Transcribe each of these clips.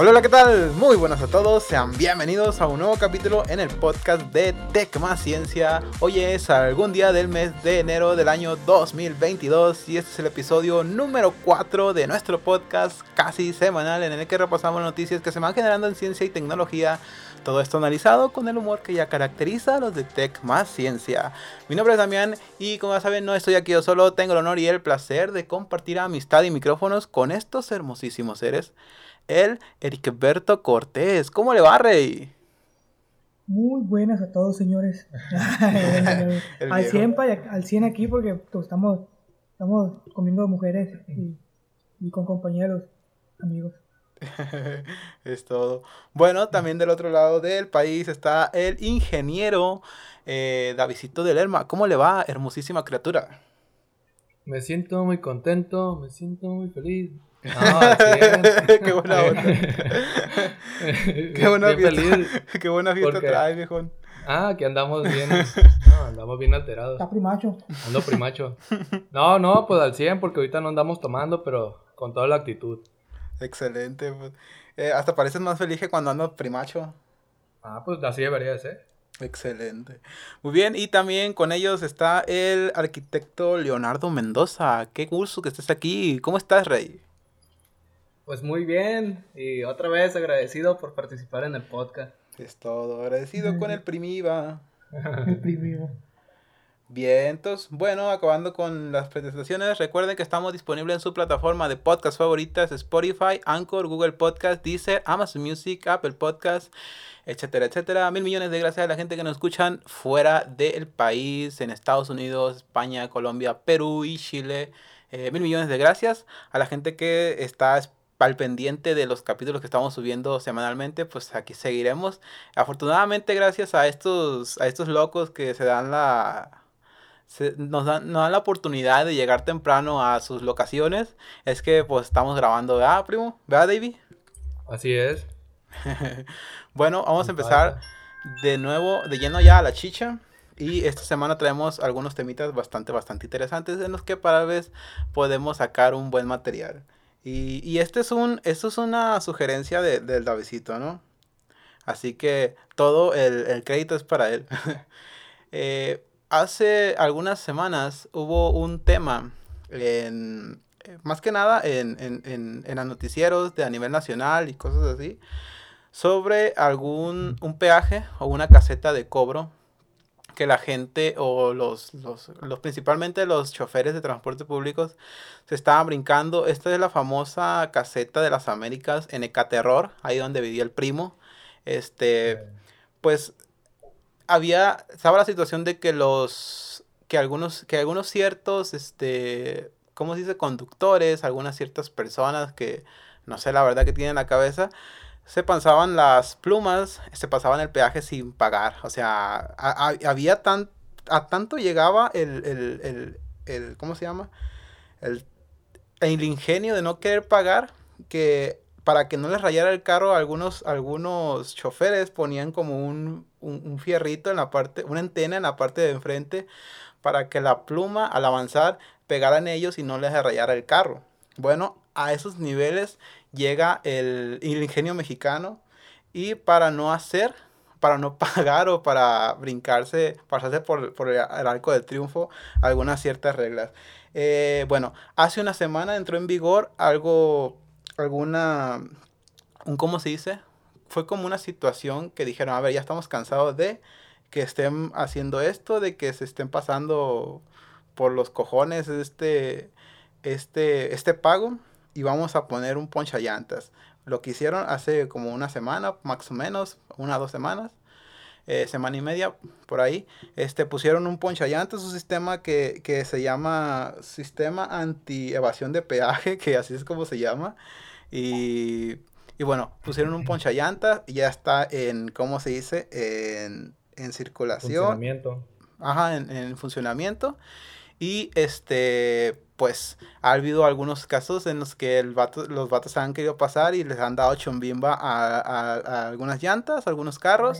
Hola, hola, ¿qué tal? Muy buenas a todos, sean bienvenidos a un nuevo capítulo en el podcast de Tech Más Ciencia. Hoy es algún día del mes de enero del año 2022 y este es el episodio número 4 de nuestro podcast casi semanal en el que repasamos noticias que se van generando en ciencia y tecnología. Todo esto analizado con el humor que ya caracteriza a los de Tech Más Ciencia. Mi nombre es Damián y como ya saben no estoy aquí yo solo, tengo el honor y el placer de compartir amistad y micrófonos con estos hermosísimos seres el Ericberto Cortés. ¿Cómo le va, Rey? Muy buenas a todos, señores. al, 100, al 100 aquí porque pues, estamos, estamos comiendo mujeres y, con compañeros, amigos. es todo. Bueno, también del otro lado del país está el ingeniero eh, Davidito del Lerma. ¿Cómo le va, hermosísima criatura? Me siento muy contento, me siento muy feliz. Qué buena onda. Qué buena fiesta. Qué buena fiesta trae, viejón. Ah, que andamos bien. No, andamos bien alterados. Está primacho. Ando primacho. No, no, pues al 100, porque ahorita no andamos tomando, pero con toda la actitud. Excelente. Pues. Eh, hasta pareces más feliz que cuando ando primacho. Ah, pues así debería ser. Excelente. Muy bien, y también con ellos está el arquitecto Leonardo Mendoza. Qué gusto que estés aquí. ¿Cómo estás, Rey? Pues muy bien, y otra vez agradecido por participar en el podcast. Es todo, agradecido con el Primiva. el Primiva. Bien, entonces, bueno, acabando con las presentaciones, recuerden que estamos disponibles en su plataforma de podcast favoritas, Spotify, Anchor, Google Podcast, Deezer, Amazon Music, Apple Podcast, etcétera, etcétera. Mil millones de gracias a la gente que nos escuchan fuera del país, en Estados Unidos, España, Colombia, Perú y Chile. Eh, mil millones de gracias a la gente que está al pendiente de los capítulos que estamos subiendo semanalmente, pues aquí seguiremos. Afortunadamente, gracias a estos, a estos locos que se dan la. nos, dan, nos dan la oportunidad de llegar temprano a sus locaciones. Es que pues estamos grabando, ¿verdad, primo? ¿Verdad, David? Así es. bueno, vamos a empezar de nuevo, de lleno ya a la chicha. Y esta semana traemos algunos temitas bastante, bastante interesantes en los que para vez podemos sacar un buen material. Y, y este es un, esto es una sugerencia de, del Davidito, ¿no? Así que todo el, el crédito es para él. eh, hace algunas semanas hubo un tema en, más que nada en, en, en, en los noticieros de a nivel nacional y cosas así, sobre algún un peaje o una caseta de cobro que la gente o los, los, los, principalmente los choferes de transporte públicos se estaban brincando. Esta es la famosa caseta de las Américas en Ecaterror, ahí donde vivía el primo. Este, pues había, estaba la situación de que los, que algunos, que algunos ciertos, este, ¿cómo se dice? Conductores, algunas ciertas personas que no sé la verdad que tienen en la cabeza, se pasaban las plumas, se pasaban el peaje sin pagar. O sea, había tan, a tanto llegaba el, el, el, el ¿cómo se llama? El, el, ingenio de no querer pagar que para que no les rayara el carro, algunos, algunos choferes ponían como un, un, un fierrito en la parte, una antena en la parte de enfrente para que la pluma al avanzar pegara en ellos y no les rayara el carro. Bueno, a esos niveles llega el, ingenio mexicano y para no hacer, para no pagar o para brincarse, pasarse por, por el arco del triunfo algunas ciertas reglas. Eh, bueno, hace una semana entró en vigor algo, alguna, un, ¿cómo se dice? Fue como una situación que dijeron, a ver, ya estamos cansados de que estén haciendo esto, de que se estén pasando por los cojones este, este, este pago y vamos a poner un poncha llantas. Lo que hicieron hace como una semana, más o menos, una o dos semanas, eh, semana y media, por ahí, este, pusieron un poncha llantas, un sistema que, que se llama sistema anti-evasión de peaje, que así es como se llama. Y, y bueno, pusieron un poncha llantas y ya está en, ¿cómo se dice? En, en circulación. Funcionamiento. Ajá, en, en funcionamiento. Y este, pues ha habido algunos casos en los que el vato, los vatos han querido pasar y les han dado chombimba a, a, a algunas llantas, a algunos carros.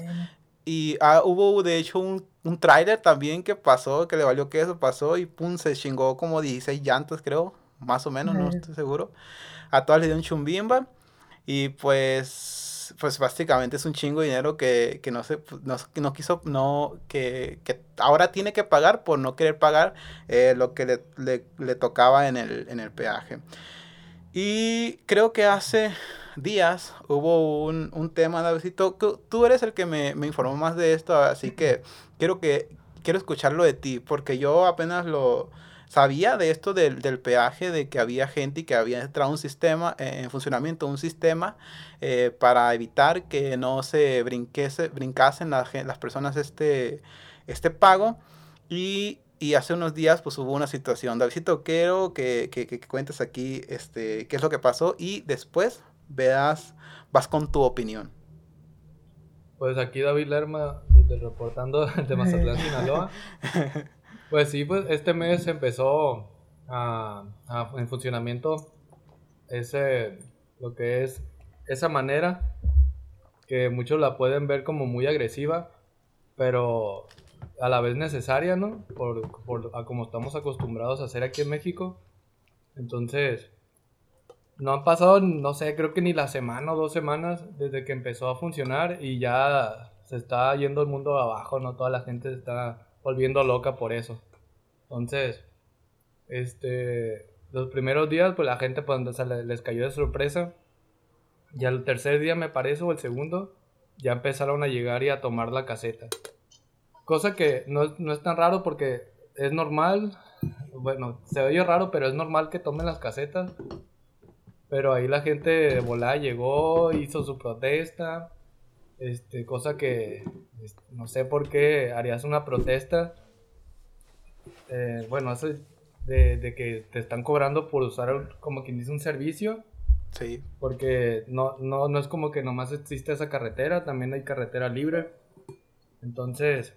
Y ah, hubo de hecho un, un tráiler también que pasó, que le valió que eso pasó y pum, se chingó como 16 llantas creo, más o menos, no estoy seguro. A todas les dio un chumbimba. Y pues, pues básicamente es un chingo de dinero que, que no, se, pues, no, no quiso, no, que, que, ahora tiene que pagar por no querer pagar eh, lo que le, le, le, tocaba en el, en el peaje. Y creo que hace días hubo un, un tema, Davidito, tú eres el que me, me informó más de esto, así que quiero que quiero escucharlo de ti, porque yo apenas lo sabía de esto del, del peaje, de que había gente y que había entrado un sistema eh, en funcionamiento, un sistema eh, para evitar que no se brinquese, brincasen las, las personas este, este pago. Y, y, hace unos días pues hubo una situación. Davidito, quiero que, que, que, cuentes aquí este, qué es lo que pasó y después veas, vas con tu opinión. Pues aquí David Lerma, desde reportando de Mazatlán, Sinaloa. Pues sí, pues este mes empezó a, a, en funcionamiento ese, lo que es esa manera que muchos la pueden ver como muy agresiva, pero a la vez necesaria, ¿no? Por, por a como estamos acostumbrados a hacer aquí en México. Entonces, no han pasado, no sé, creo que ni la semana o dos semanas desde que empezó a funcionar y ya se está yendo el mundo abajo, ¿no? Toda la gente está volviendo loca por eso. Entonces, este, los primeros días, pues la gente pues, les cayó de sorpresa. Y al tercer día, me parece, o el segundo, ya empezaron a llegar y a tomar la caseta. Cosa que no, no es tan raro porque es normal, bueno, se oye raro, pero es normal que tomen las casetas pero ahí la gente de volada llegó, hizo su protesta. Este, cosa que este, no sé por qué harías una protesta. Eh, bueno, eso de, de, que te están cobrando por usar como quien dice un servicio. Sí. Porque no, no, no es como que nomás existe esa carretera, también hay carretera libre. Entonces,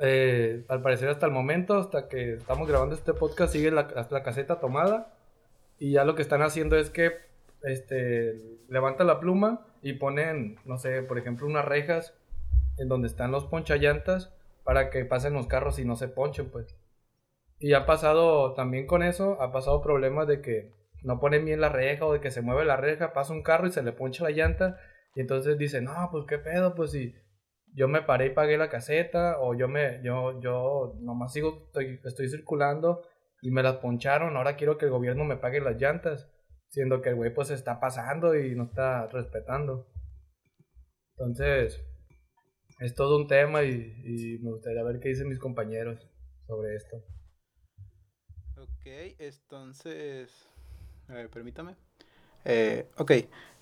eh, al parecer hasta el momento, hasta que estamos grabando este podcast, sigue la, la caseta tomada. Y ya lo que están haciendo es que este, levantan la pluma y ponen, no sé, por ejemplo, unas rejas en donde están los ponchallantas para que pasen los carros y no se ponchen, pues. Y ha pasado también con eso, ha pasado problemas de que no ponen bien la reja o de que se mueve la reja, pasa un carro y se le poncha la llanta y entonces dicen, no, pues qué pedo, pues si yo me paré y pagué la caseta o yo me, yo, yo nomás sigo, estoy, estoy circulando y me las poncharon, ahora quiero que el gobierno me pague las llantas, siendo que el güey pues está pasando y no está respetando. Entonces, es todo un tema y, me gustaría ver qué dicen mis compañeros sobre esto. Ok, entonces, a ver, permítame. Eh, ok,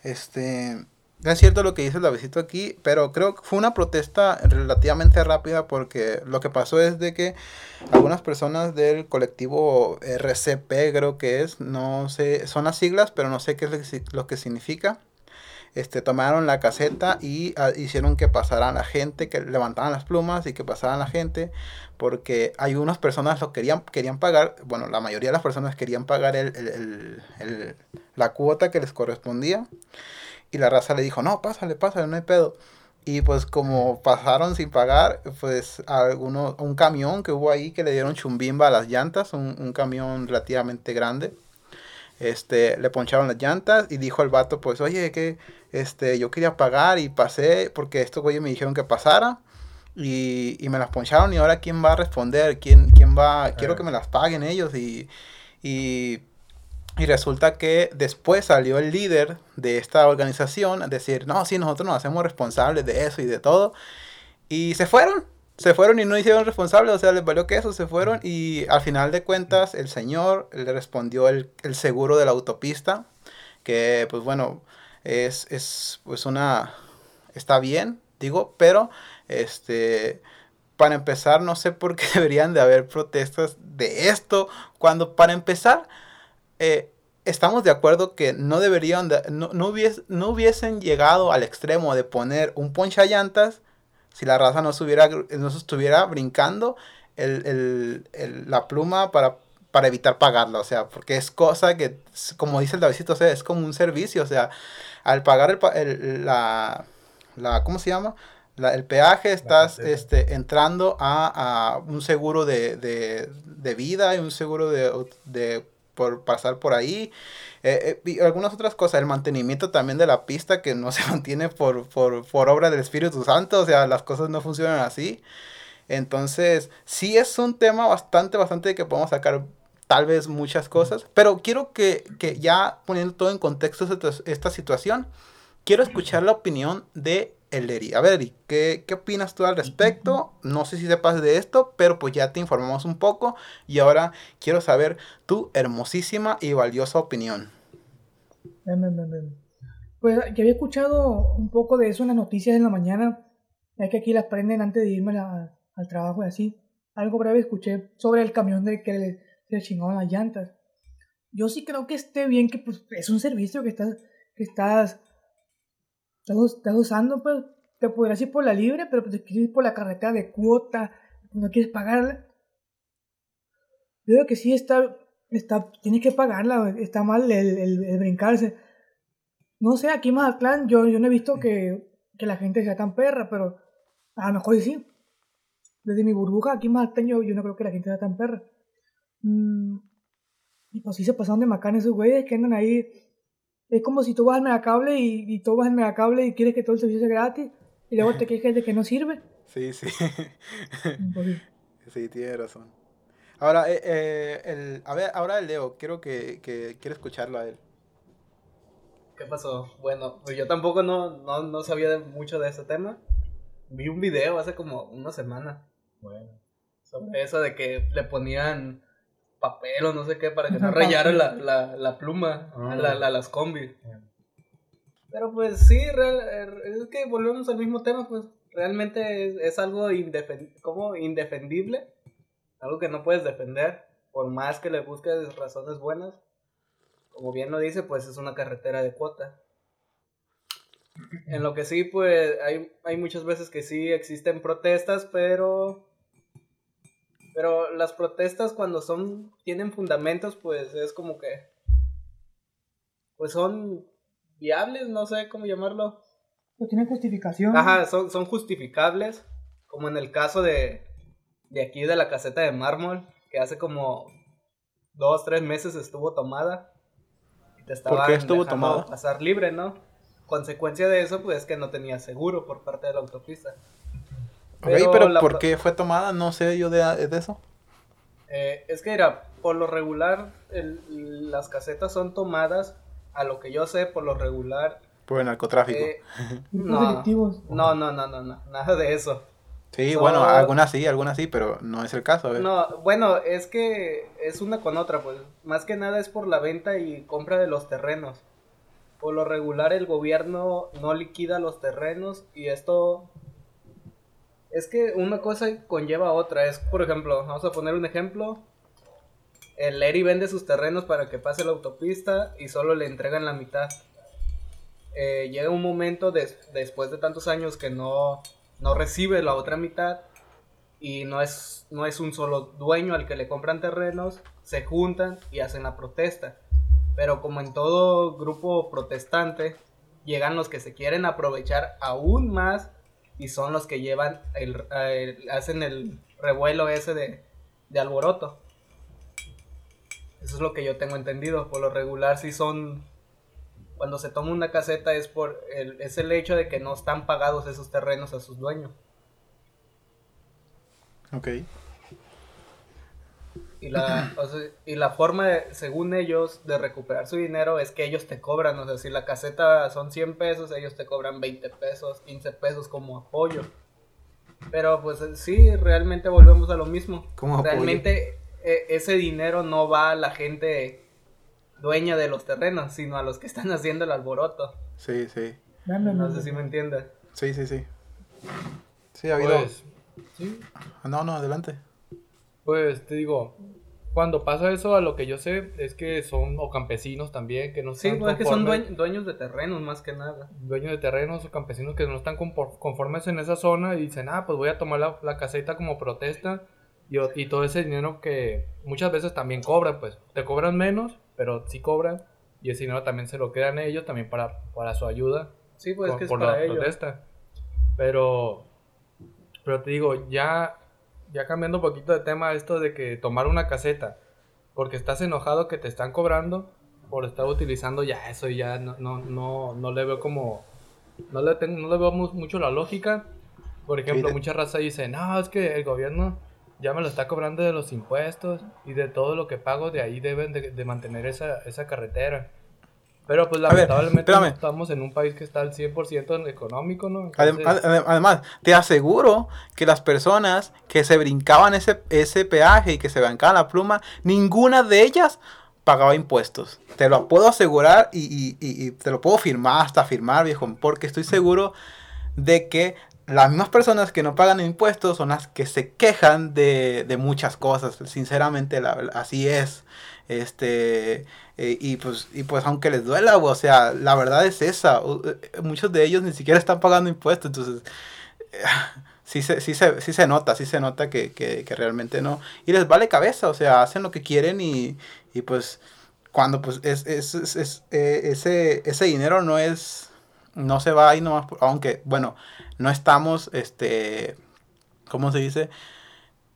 este, es cierto lo que dice el Davidito aquí, pero creo que fue una protesta relativamente rápida porque lo que pasó es de que algunas personas del colectivo RCP, creo que es, no sé, son las siglas, pero no sé qué es lo que significa. Este, tomaron la caseta y ah, hicieron que pasaran la gente, que levantaran las plumas y que pasaran la gente, porque hay unas personas lo querían, querían pagar, bueno, la mayoría de las personas querían pagar el, la cuota que les correspondía. Y la raza le dijo, no, pásale, pásale, no hay pedo. Y pues como pasaron sin pagar, pues alguno, un camión que hubo ahí que le dieron chumbimba a las llantas, un, un camión relativamente grande. Este, le poncharon las llantas y dijo el vato, pues, oye, que este, yo quería pagar y pasé porque estos güeyes me dijeron que pasara. Y, y, me las poncharon y ahora quién va a responder, quién, quién va, quiero que me las paguen ellos y, y y resulta que después salió el líder de esta organización a decir, no, sí, nosotros nos hacemos responsables de eso y de todo. Y se fueron, se fueron y no hicieron responsables, o sea, les valió que eso, se fueron. Y al final de cuentas, el señor le respondió el, el seguro de la autopista, que pues bueno, es, es pues una, está bien, digo, pero este para empezar, no sé por qué deberían de haber protestas de esto, cuando para empezar, eh, estamos de acuerdo que no deberían, no, no, hubiesen llegado al extremo de poner un poncha llantas si la raza no, estuviera, no estuviera brincando la pluma para, para evitar pagarla, o sea, porque es cosa que, como dice el Davidito, es como un servicio, o sea, al pagar el, la, la, ¿cómo se llama? el peaje estás este, entrando a, un seguro de, de, de, vida y un seguro de, de por pasar por ahí. Eh, eh, y algunas otras cosas, el mantenimiento también de la pista que no se mantiene por, por, por obra del Espíritu Santo, o sea, las cosas no funcionan así. Entonces, sí es un tema bastante, bastante que podemos sacar tal vez muchas cosas, pero quiero que, que ya poniendo todo en contexto esta, esta situación, quiero escuchar la opinión de el Eri. A ver, Eri, ¿qué, ¿qué, opinas tú al respecto? No sé si sepas de esto, pero pues ya te informamos un poco y ahora quiero saber tu hermosísima y valiosa opinión. Pues yo había escuchado un poco de eso en las noticias en la mañana, ya que aquí las prenden antes de irme al trabajo y así. Algo breve escuché sobre el camión de que le, le chingaban las llantas. Yo sí creo que esté bien que pues es un servicio que estás, que estás estás, usando, pues te podrás ir por la libre, pero pues, te quieres ir por la carretera de cuota, no quieres pagarla. Yo creo que sí está, está, tienes que pagarla, está mal el, el, brincarse. No sé, aquí en Mazatlán yo, yo no he visto que, que, la gente sea tan perra, pero a lo mejor sí. Desde mi burbuja aquí en Mazatlán yo, yo no creo que la gente sea tan perra. Mm, y pues sí se pasaron de macán esos güeyes que andan ahí es como si tú vas al megacable y, y tú vas al megacable y quieres que todo el servicio sea gratis y luego te quejes de que no sirve. Sí, sí. sí, tiene razón. Ahora, eh, eh, el, a ver, ahora el Leo, quiero que, que quiero escucharlo a él. ¿Qué pasó? Bueno, pues yo tampoco no, no, no sabía mucho de ese tema. Vi un video hace como una semana. Bueno. Sobre eso de que le ponían papel o no sé qué para que no rayara la, la, la pluma a la, la, las combis. Pero pues sí, er, es que volvemos al mismo tema, pues realmente es, algo como indefendible, algo que no puedes defender, por más que le busques razones buenas. Como bien lo dice, pues es una carretera de cuota. En lo que sí, pues hay, hay muchas veces que sí existen protestas, pero pero las protestas cuando son, tienen fundamentos, pues es como que, pues son viables, no sé cómo llamarlo. Pues tienen justificación. Ajá, son, son justificables, como en el caso de, de aquí de la caseta de mármol, que hace como dos, tres meses estuvo tomada. Y te ¿Por qué estuvo tomada? Pasar libre, ¿no? Consecuencia de eso, pues es que no tenía seguro por parte de la autopista. Pero, ¿por qué fue tomada? No sé yo de, de eso. Eh, es que era, por lo regular, las casetas son tomadas, a lo que yo sé, por lo regular. Por el narcotráfico. Eh, no, no, no, no, no, nada de eso. Sí, bueno, algunas sí, algunas sí, pero no es el caso. No, bueno, es que es una con otra, pues. Más que nada es por la venta y compra de los terrenos. Por lo regular el gobierno no liquida los terrenos y esto es que una cosa conlleva a otra. Es, por ejemplo, vamos a poner un ejemplo. El Eri vende sus terrenos para que pase la autopista y solo le entregan la mitad. Eh, llega un momento después de tantos años que no, no recibe la otra mitad y no es, no es un solo dueño al que le compran terrenos, se juntan y hacen la protesta. Pero como en todo grupo protestante, llegan los que se quieren aprovechar aún más y son los que llevan, el, hacen el revuelo ese de, de, alboroto. Eso es lo que yo tengo entendido. Por lo regular, si son, cuando se toma una caseta es por el, es el hecho de que no están pagados esos terrenos a sus dueños. Ok. Y la, y la forma, según ellos, de recuperar su dinero es que ellos te cobran. O sea, si la caseta son 100 pesos, ellos te cobran 20 pesos, 15 pesos como apoyo. Pero pues sí, realmente volvemos a lo mismo. realmente e, ese dinero no va a la gente dueña de los terrenos, sino a los que están haciendo el alboroto. Sí, sí. No, sé si me entiendes. Sí, sí, sí. Sí, ha habido... Pues, ¿sí? No, no, adelante. Pues te digo, cuando pasa eso, a lo que yo sé es que son o campesinos también que no Sí, pues es que son dueños de terrenos más que nada. Dueños de terrenos o campesinos que no están conformes en esa zona y dicen, ah, pues voy a tomar la, caseta como protesta y, y, todo ese dinero que muchas veces también cobran, pues te cobran menos, pero sí cobran y ese dinero también se lo quedan ellos también para, para su ayuda. Sí, pues que es por la protesta. Pero, pero te digo, ya ya cambiando un poquito de tema, esto de que tomar una caseta porque estás enojado que te están cobrando por estar utilizando ya eso y ya no, no, no, no le veo como, no le, tengo, no le veo mucho la lógica. Por ejemplo, mucha raza dice, no, es que el gobierno ya me lo está cobrando de los impuestos y de todo lo que pago, de ahí deben de, de mantener esa, esa carretera. Pero pues lamentablemente estamos en un país que está al 100% en económico, ¿no? Además, te aseguro que las personas que se brincaban ese, ese peaje y que se bancaban la pluma, ninguna de ellas pagaba impuestos. Te lo puedo asegurar y, y, te lo puedo firmar, hasta firmar, viejo, porque estoy seguro de que las mismas personas que no pagan impuestos son las que se quejan de, de muchas cosas. Sinceramente, la, así es. Este, eh, y, pues, y pues aunque les duela, o sea, la verdad es esa. Muchos de ellos ni siquiera están pagando impuestos, entonces... sí se, sí se, sí se nota, sí se nota que, que, que, realmente no. Y les vale cabeza, o sea, hacen lo que quieren y, y pues cuando pues es, es, es, eh, ese, ese dinero no es, no se va ahí nomás, aunque bueno, no estamos, este, ¿cómo se dice?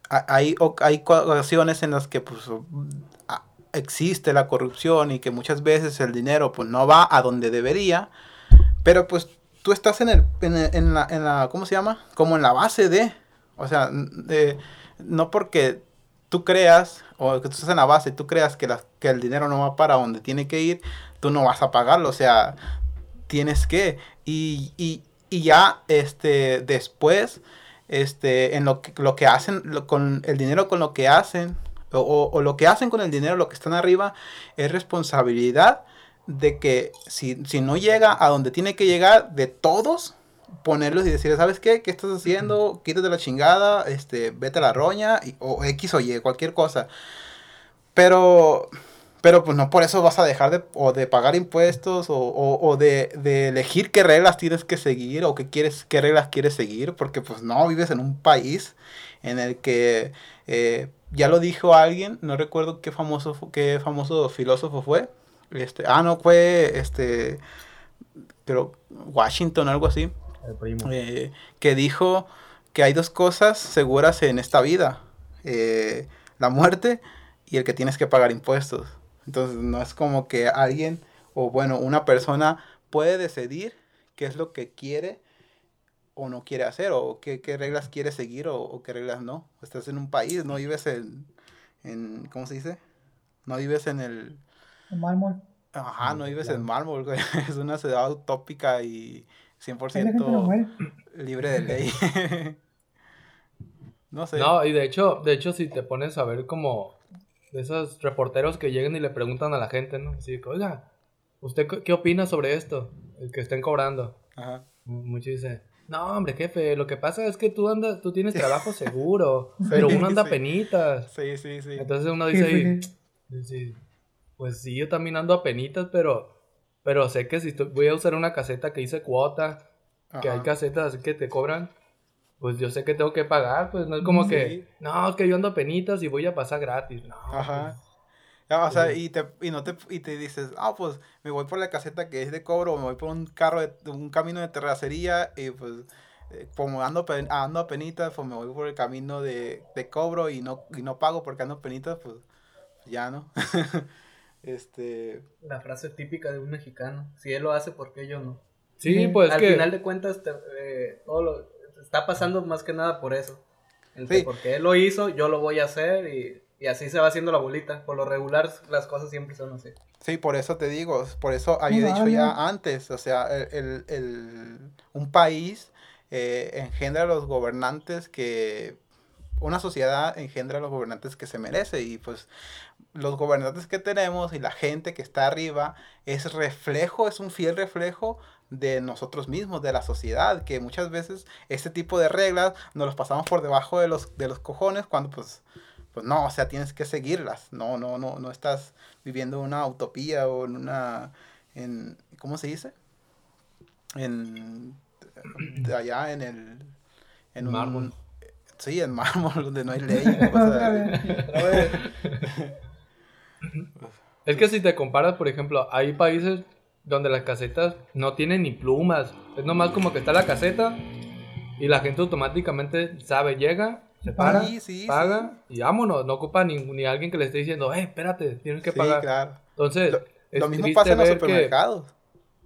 Hay, hay ocasiones en las que pues existe la corrupción y que muchas veces el dinero pues no va a donde debería, pero pues tú estás en, el, en, la, en la, ¿cómo se llama? Como en la base de, o sea, no porque tú creas, o que tú estás en la base tú creas que, la, que el dinero no va para donde tiene que ir, tú no vas a pagarlo, o sea, tienes que, y, y, y ya, este, después, este, en lo que, lo que hacen, con el dinero con lo que hacen, o, lo que hacen con el dinero, lo que están arriba, es responsabilidad de que si, no llega a donde tiene que llegar, de todos, ponerlos y decir, ¿sabes qué? ¿Qué estás haciendo? Quítate la chingada, este, vete a la roña, o X o Y, cualquier cosa. Pero, pero pues no por eso vas a dejar de, o de pagar impuestos, o, o, de, de, elegir qué reglas tienes que seguir, o qué, quieres, qué reglas quieres seguir, porque pues no, vives en un país en el que eh, ya lo dijo alguien, no recuerdo qué famoso, qué famoso filósofo fue. Este, ah, no, fue este, pero Washington, algo así. Eh, que dijo que hay dos cosas seguras en esta vida: eh, la muerte y el que tienes que pagar impuestos. Entonces, no es como que alguien, o bueno, una persona puede decidir qué es lo que quiere o no quiere hacer, o qué, reglas quiere seguir o, qué reglas no. Estás en un país, no vives en, en ¿cómo se dice? No vives en el... En mármol. Ajá, no vives en mármol, Es una ciudad utópica y 100% libre de ley. no sé. No, y de hecho, de hecho, si te pones a ver como de esos reporteros que llegan y le preguntan a la gente, ¿no? Así que, oiga, ¿usted qué opina sobre esto? El que estén cobrando. Ajá. Muchos dicen, no, hombre, jefe, lo que pasa es que tú andas, tú tienes trabajo seguro, pero uno anda penitas. Sí, sí, sí. Entonces uno dice, pues sí, yo también ando a penitas, pero, pero sé que si voy a usar una caseta que hice cuota, que hay casetas así que te cobran, pues yo sé que tengo que pagar, pues no es como que, no, es que yo ando a penitas y voy a pasar gratis. No, Ajá. Pues, o sea, y te, y no te, y te dices, ah, pues me voy por la caseta que es de cobro, o me voy por un carro, de, un camino de terracería, y pues eh, como ando, ando a penitas, pues me voy por el camino de, de cobro y no, y no pago porque ando a penitas, pues ya no. este... La frase típica de un mexicano, si él lo hace, ¿por qué yo no? Sí, pues Al final de cuentas, eh, todo lo, está pasando más que nada por eso. Porque él lo hizo, yo lo voy a hacer y y así se va haciendo la bolita. Por lo regular, las cosas siempre son así. Sí, por eso te digo, por eso había dicho ya antes, o sea, el, el, un país eh, engendra a los gobernantes que, una sociedad engendra a los gobernantes que se merece y pues los gobernantes que tenemos y la gente que está arriba es reflejo, es un fiel reflejo de nosotros mismos, de la sociedad, que muchas veces este tipo de reglas nos los pasamos por debajo de los, de los cojones cuando pues pues no, o sea, tienes que seguirlas. No, no, no, no estás viviendo una utopía o en una, en, ¿cómo se dice? En, allá en el, en mármol. sí, en mármol, donde no hay ley. es que si te comparas, por ejemplo, hay países donde las casetas no tienen ni plumas. Es nomás como que está la caseta y la gente automáticamente sabe, llega se para, paga y vámonos. No ocupa ni, ni, alguien que le esté diciendo, eh, espérate, tienes que pagar. Claro. Entonces, lo, es mismo pasa en los supermercados.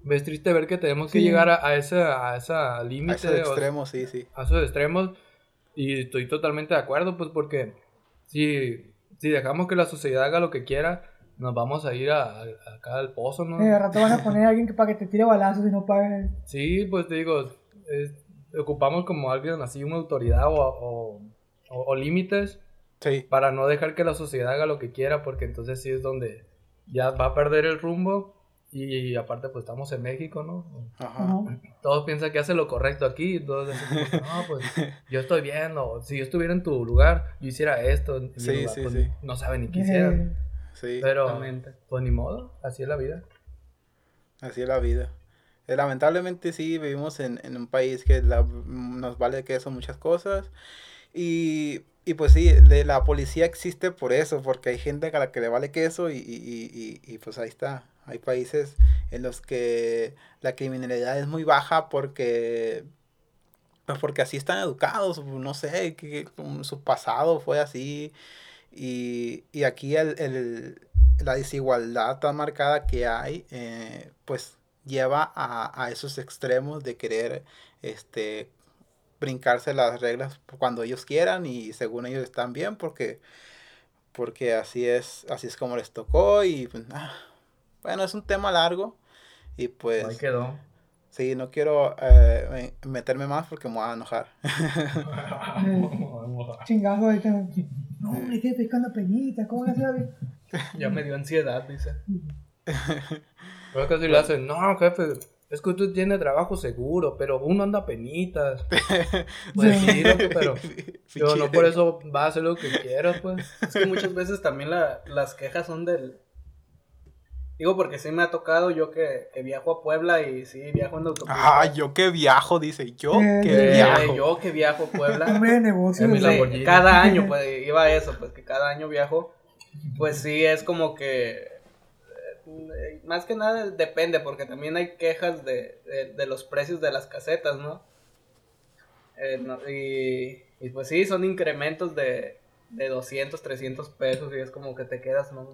Que, es triste ver que tenemos que llegar a, a ese, a esa límite. A esos extremos, sí, sí. A esos extremos. Y estoy totalmente de acuerdo, pues, porque si, si dejamos que la sociedad haga lo que quiera, nos vamos a ir a, acá al pozo, ¿no? De rato van a poner a alguien que, para que te tire balazos y no pague. Sí, pues te digo, ocupamos como alguien así, una autoridad o, o, límites para no dejar que la sociedad haga lo que quiera, porque entonces sí es donde ya va a perder el rumbo. Y, aparte, pues estamos en México, ¿no? Ajá. Todos piensan que hace lo correcto aquí. Entonces, no, pues yo estoy bien. O si yo estuviera en tu lugar, yo hiciera esto. sí, sí, pues, sí. No saben ni quisiera. Sí. Pero, pues ni modo. Así es la vida. Así es la vida. Eh, lamentablemente sí, vivimos en, en un país que la, nos vale que son muchas cosas. Y, y pues sí, la policía existe por eso, porque hay gente a la que le vale queso y, y, y, pues ahí está. Hay países en los que la criminalidad es muy baja porque pues porque así están educados, no sé, su pasado fue así. Y, y aquí el, el, la desigualdad tan marcada que hay, eh, pues lleva a, a, esos extremos de querer este, brincarse las reglas cuando ellos quieran y según ellos están bien porque porque así es así es como les tocó y pues, ah, bueno es un tema largo y pues ahí quedó. sí no quiero eh, meterme más porque me voy a enojar. Chingado ahí no me estoy pescando peñita cómo le hacía ya me dio ansiedad dice. Pero casi le hacen no jefe es que usted tiene trabajo seguro, pero uno anda penitas. Pues sí, pero yo no por eso va a hacer lo que quiera, pues. Es que muchas veces también la, las quejas son del... Digo, porque sí me ha tocado yo que, que viajo a Puebla y sí, viajo en autopista. Ah, yo que viajo, dice, yo que viajo. Yo que viajo a Puebla. Hombre, negocio. cada año, pues, iba a eso, pues, que cada año viajo. Pues sí, es como que eh, más que nada depende, porque también hay quejas de, de, los precios de las casetas, ¿no? Eh, y, y, pues sí, son incrementos de, de 200, 300 pesos y es como que te quedas, no,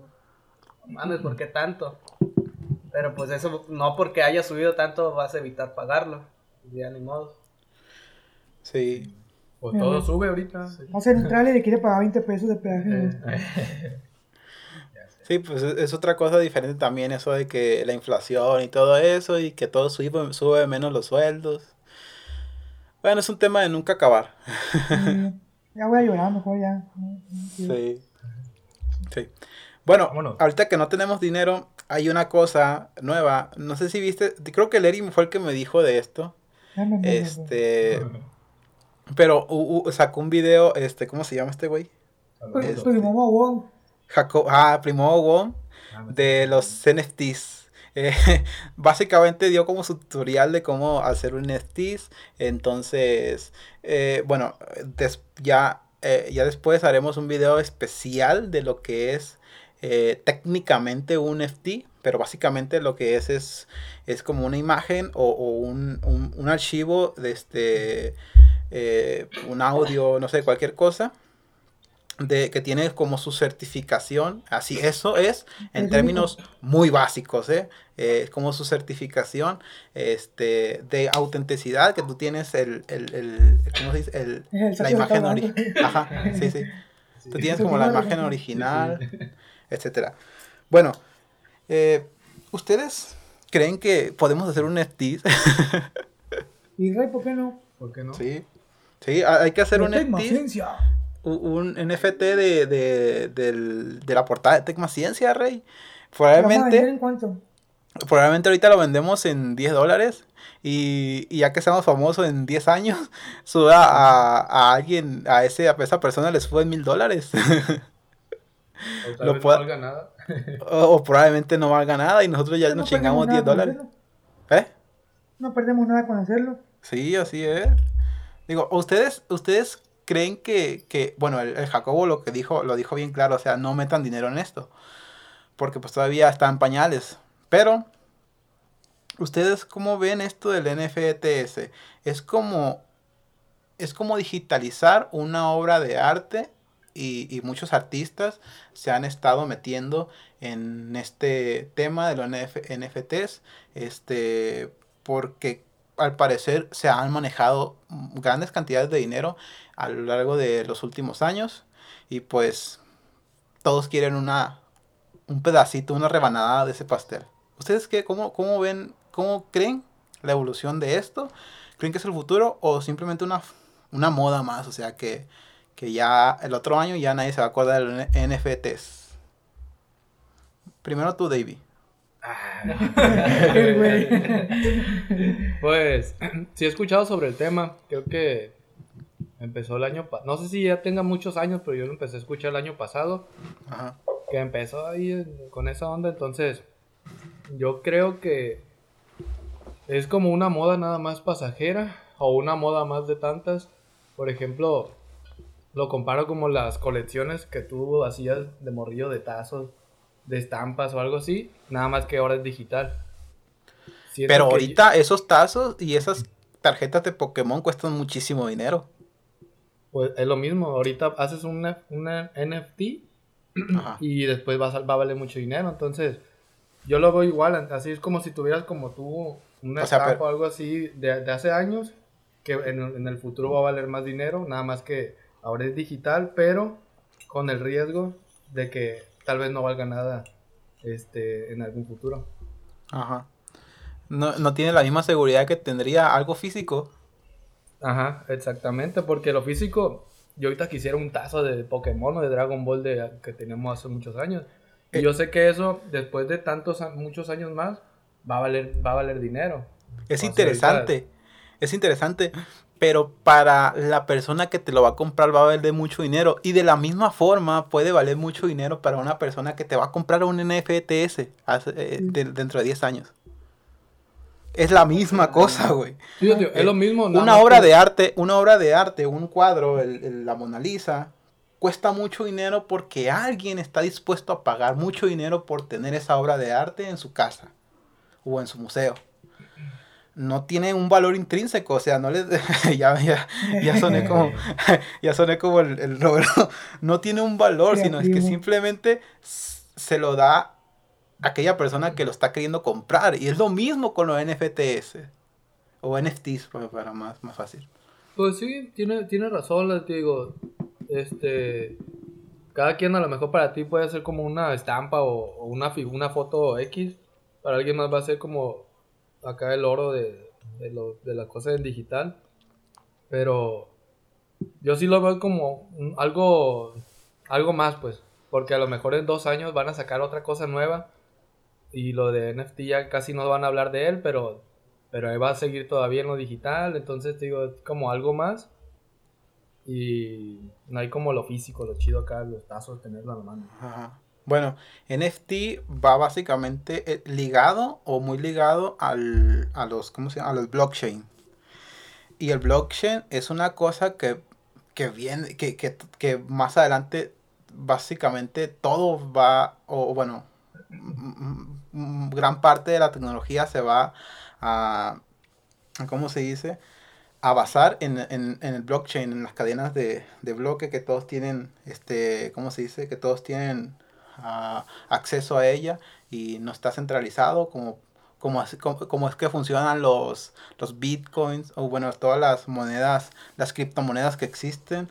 mames, ¿por qué tanto? Pero pues eso, no porque haya subido tanto vas a evitar pagarlo, ya ni modo. Sí. Pues todo sube ahorita. Vamos a entrar y le quiere pagar 20 pesos de peaje. Eh, Sí, pues es, otra cosa diferente también eso de que la inflación y todo eso y que todo sube, sube menos los sueldos. Bueno, es un tema de nunca acabar. ya voy a llorar mejor ya. Sí. Sí. Bueno, ahorita que no tenemos dinero, hay una cosa nueva. No sé si viste, creo que Larry fue el que me dijo de esto. Este. Pero sacó un video, este, ¿cómo se llama este güey? Pues, pues, Wong. Jacob, ah, Primo Wong ah, de los NFTs. Eh, básicamente dio como su tutorial de cómo hacer un NFTs. Entonces, eh, bueno, ya, eh, ya después haremos un video especial de lo que es técnicamente un NFT. Pero básicamente lo que es es, es como una imagen o, un, un, un, archivo de este, un audio, no sé, cualquier cosa de que tiene como su certificación, así eso es en términos muy básicos, ¿eh? ¿eh? como su certificación este, de autenticidad, que tú tienes el, el, el ¿cómo se dice? El, la imagen original. Ajá, sí, sí. Tú tienes como la imagen original, etcétera. Bueno, eh, ¿ustedes creen que podemos hacer un NFT? ¿Y Rey, por qué no? ¿Por qué no? Sí, sí, hay que hacer un NFT un NFT de, de, de la portada de Tecma Ciencia, Rey. Probablemente. en cuánto? Probablemente ahorita lo vendemos en 10 dólares. Y, y, ya que estamos famosos en 10 años, suba a, a alguien, a, ese, a esa persona le sube mil dólares. O no valga nada. o, probablemente no valga nada y nosotros ya nos chingamos 10 dólares. ¿Eh? No perdemos nada con hacerlo. Sí, así es. Digo, ¿ustedes, ustedes creen que, que bueno, el, Jacobo lo que dijo, lo dijo bien claro, o sea, no metan dinero en esto, porque pues todavía están pañales. Pero, ¿ustedes cómo ven esto del NFTS? Es como es como digitalizar una obra de arte y, muchos artistas se han estado metiendo en este tema de los NFTs, este, porque al parecer se han manejado grandes cantidades de dinero a lo largo de los últimos años y pues todos quieren una un pedacito, una rebanada de ese pastel. ¿Ustedes qué, cómo, cómo ven, cómo creen la evolución de esto? ¿Creen que es el futuro o simplemente una, una moda más? O sea, que, que ya el otro año ya nadie se va a acordar de los NFTs. Primero tú, Davey. pues, si he escuchado sobre el tema. Creo que empezó el año pasado. No sé si ya tenga muchos años, pero yo lo empecé a escuchar el año pasado. Ajá. Que empezó ahí con esa onda. Entonces, yo creo que es como una moda nada más pasajera o una moda más de tantas. Por ejemplo, lo comparo como las colecciones que tú hacías de morrillo de tazos, de estampas o algo así, nada más que ahora es digital. Pero ahorita esos tazos y esas tarjetas de Pokémon cuestan muchísimo dinero. Pues es lo mismo, ahorita haces una, una NFT y después va a, va a valer mucho dinero, entonces yo lo veo igual, así es como si tuvieras como tú una o o algo así de, hace años, que en, el futuro va a valer más dinero, nada más que ahora es digital, pero con el riesgo de que tal vez no valga nada este, en algún futuro. Ajá. No, no tiene la misma seguridad que tendría algo físico. Ajá, exactamente, porque lo físico, yo ahorita quisiera un tazo de Pokémon o de Dragon Ball de, que tenemos hace muchos años. Y yo sé que eso, después de tantos, muchos años más, va a valer, va a valer dinero. Es interesante, es interesante, pero para la persona que te lo va a comprar va a valer mucho dinero. Y de la misma forma puede valer mucho dinero para una persona que te va a comprar un NFTS eh, dentro de 10 años. Es la misma cosa, güey. es lo mismo. Una obra de arte, una obra de arte, un cuadro, la Mona Lisa, cuesta mucho dinero porque alguien está dispuesto a pagar mucho dinero por tener esa obra de arte en su casa o en su museo. No tiene un valor intrínseco, o sea, no les ya, ya, ya soné como ya soné como el, el No tiene un valor, sino es que simplemente se lo da a aquella persona que lo está queriendo comprar. Y es lo mismo con los NFTs o NFTs para más, más fácil. Pues sí, tiene, tiene razón, les digo este, cada quien a lo mejor para ti puede ser como una estampa o, una, una foto X, para alguien más va a ser como acá el oro de, de, lo, de la cosa en digital, pero yo sí lo veo como algo, algo más pues, porque a lo mejor en dos años van a sacar otra cosa nueva y lo de NFT ya casi no van a hablar de él, pero, pero va a seguir todavía en lo digital, entonces digo, es como algo más y no hay como lo físico, lo chido acá, los tazos, tenerlo a la mano. Bueno, NFT va básicamente eh, ligado o muy ligado al, a los, ¿cómo se llama? A los blockchain. Y el blockchain es una cosa que, que viene, que, que, que más adelante básicamente todo va, o bueno, gran parte de la tecnología se va a, ¿cómo se dice? a basar en, el blockchain, en las cadenas de, bloque que todos tienen, este, ¿cómo se dice? Que todos tienen ah, acceso a ella y no está centralizado como, como, como, es que funcionan los, los bitcoins o bueno, todas las monedas, las criptomonedas que existen.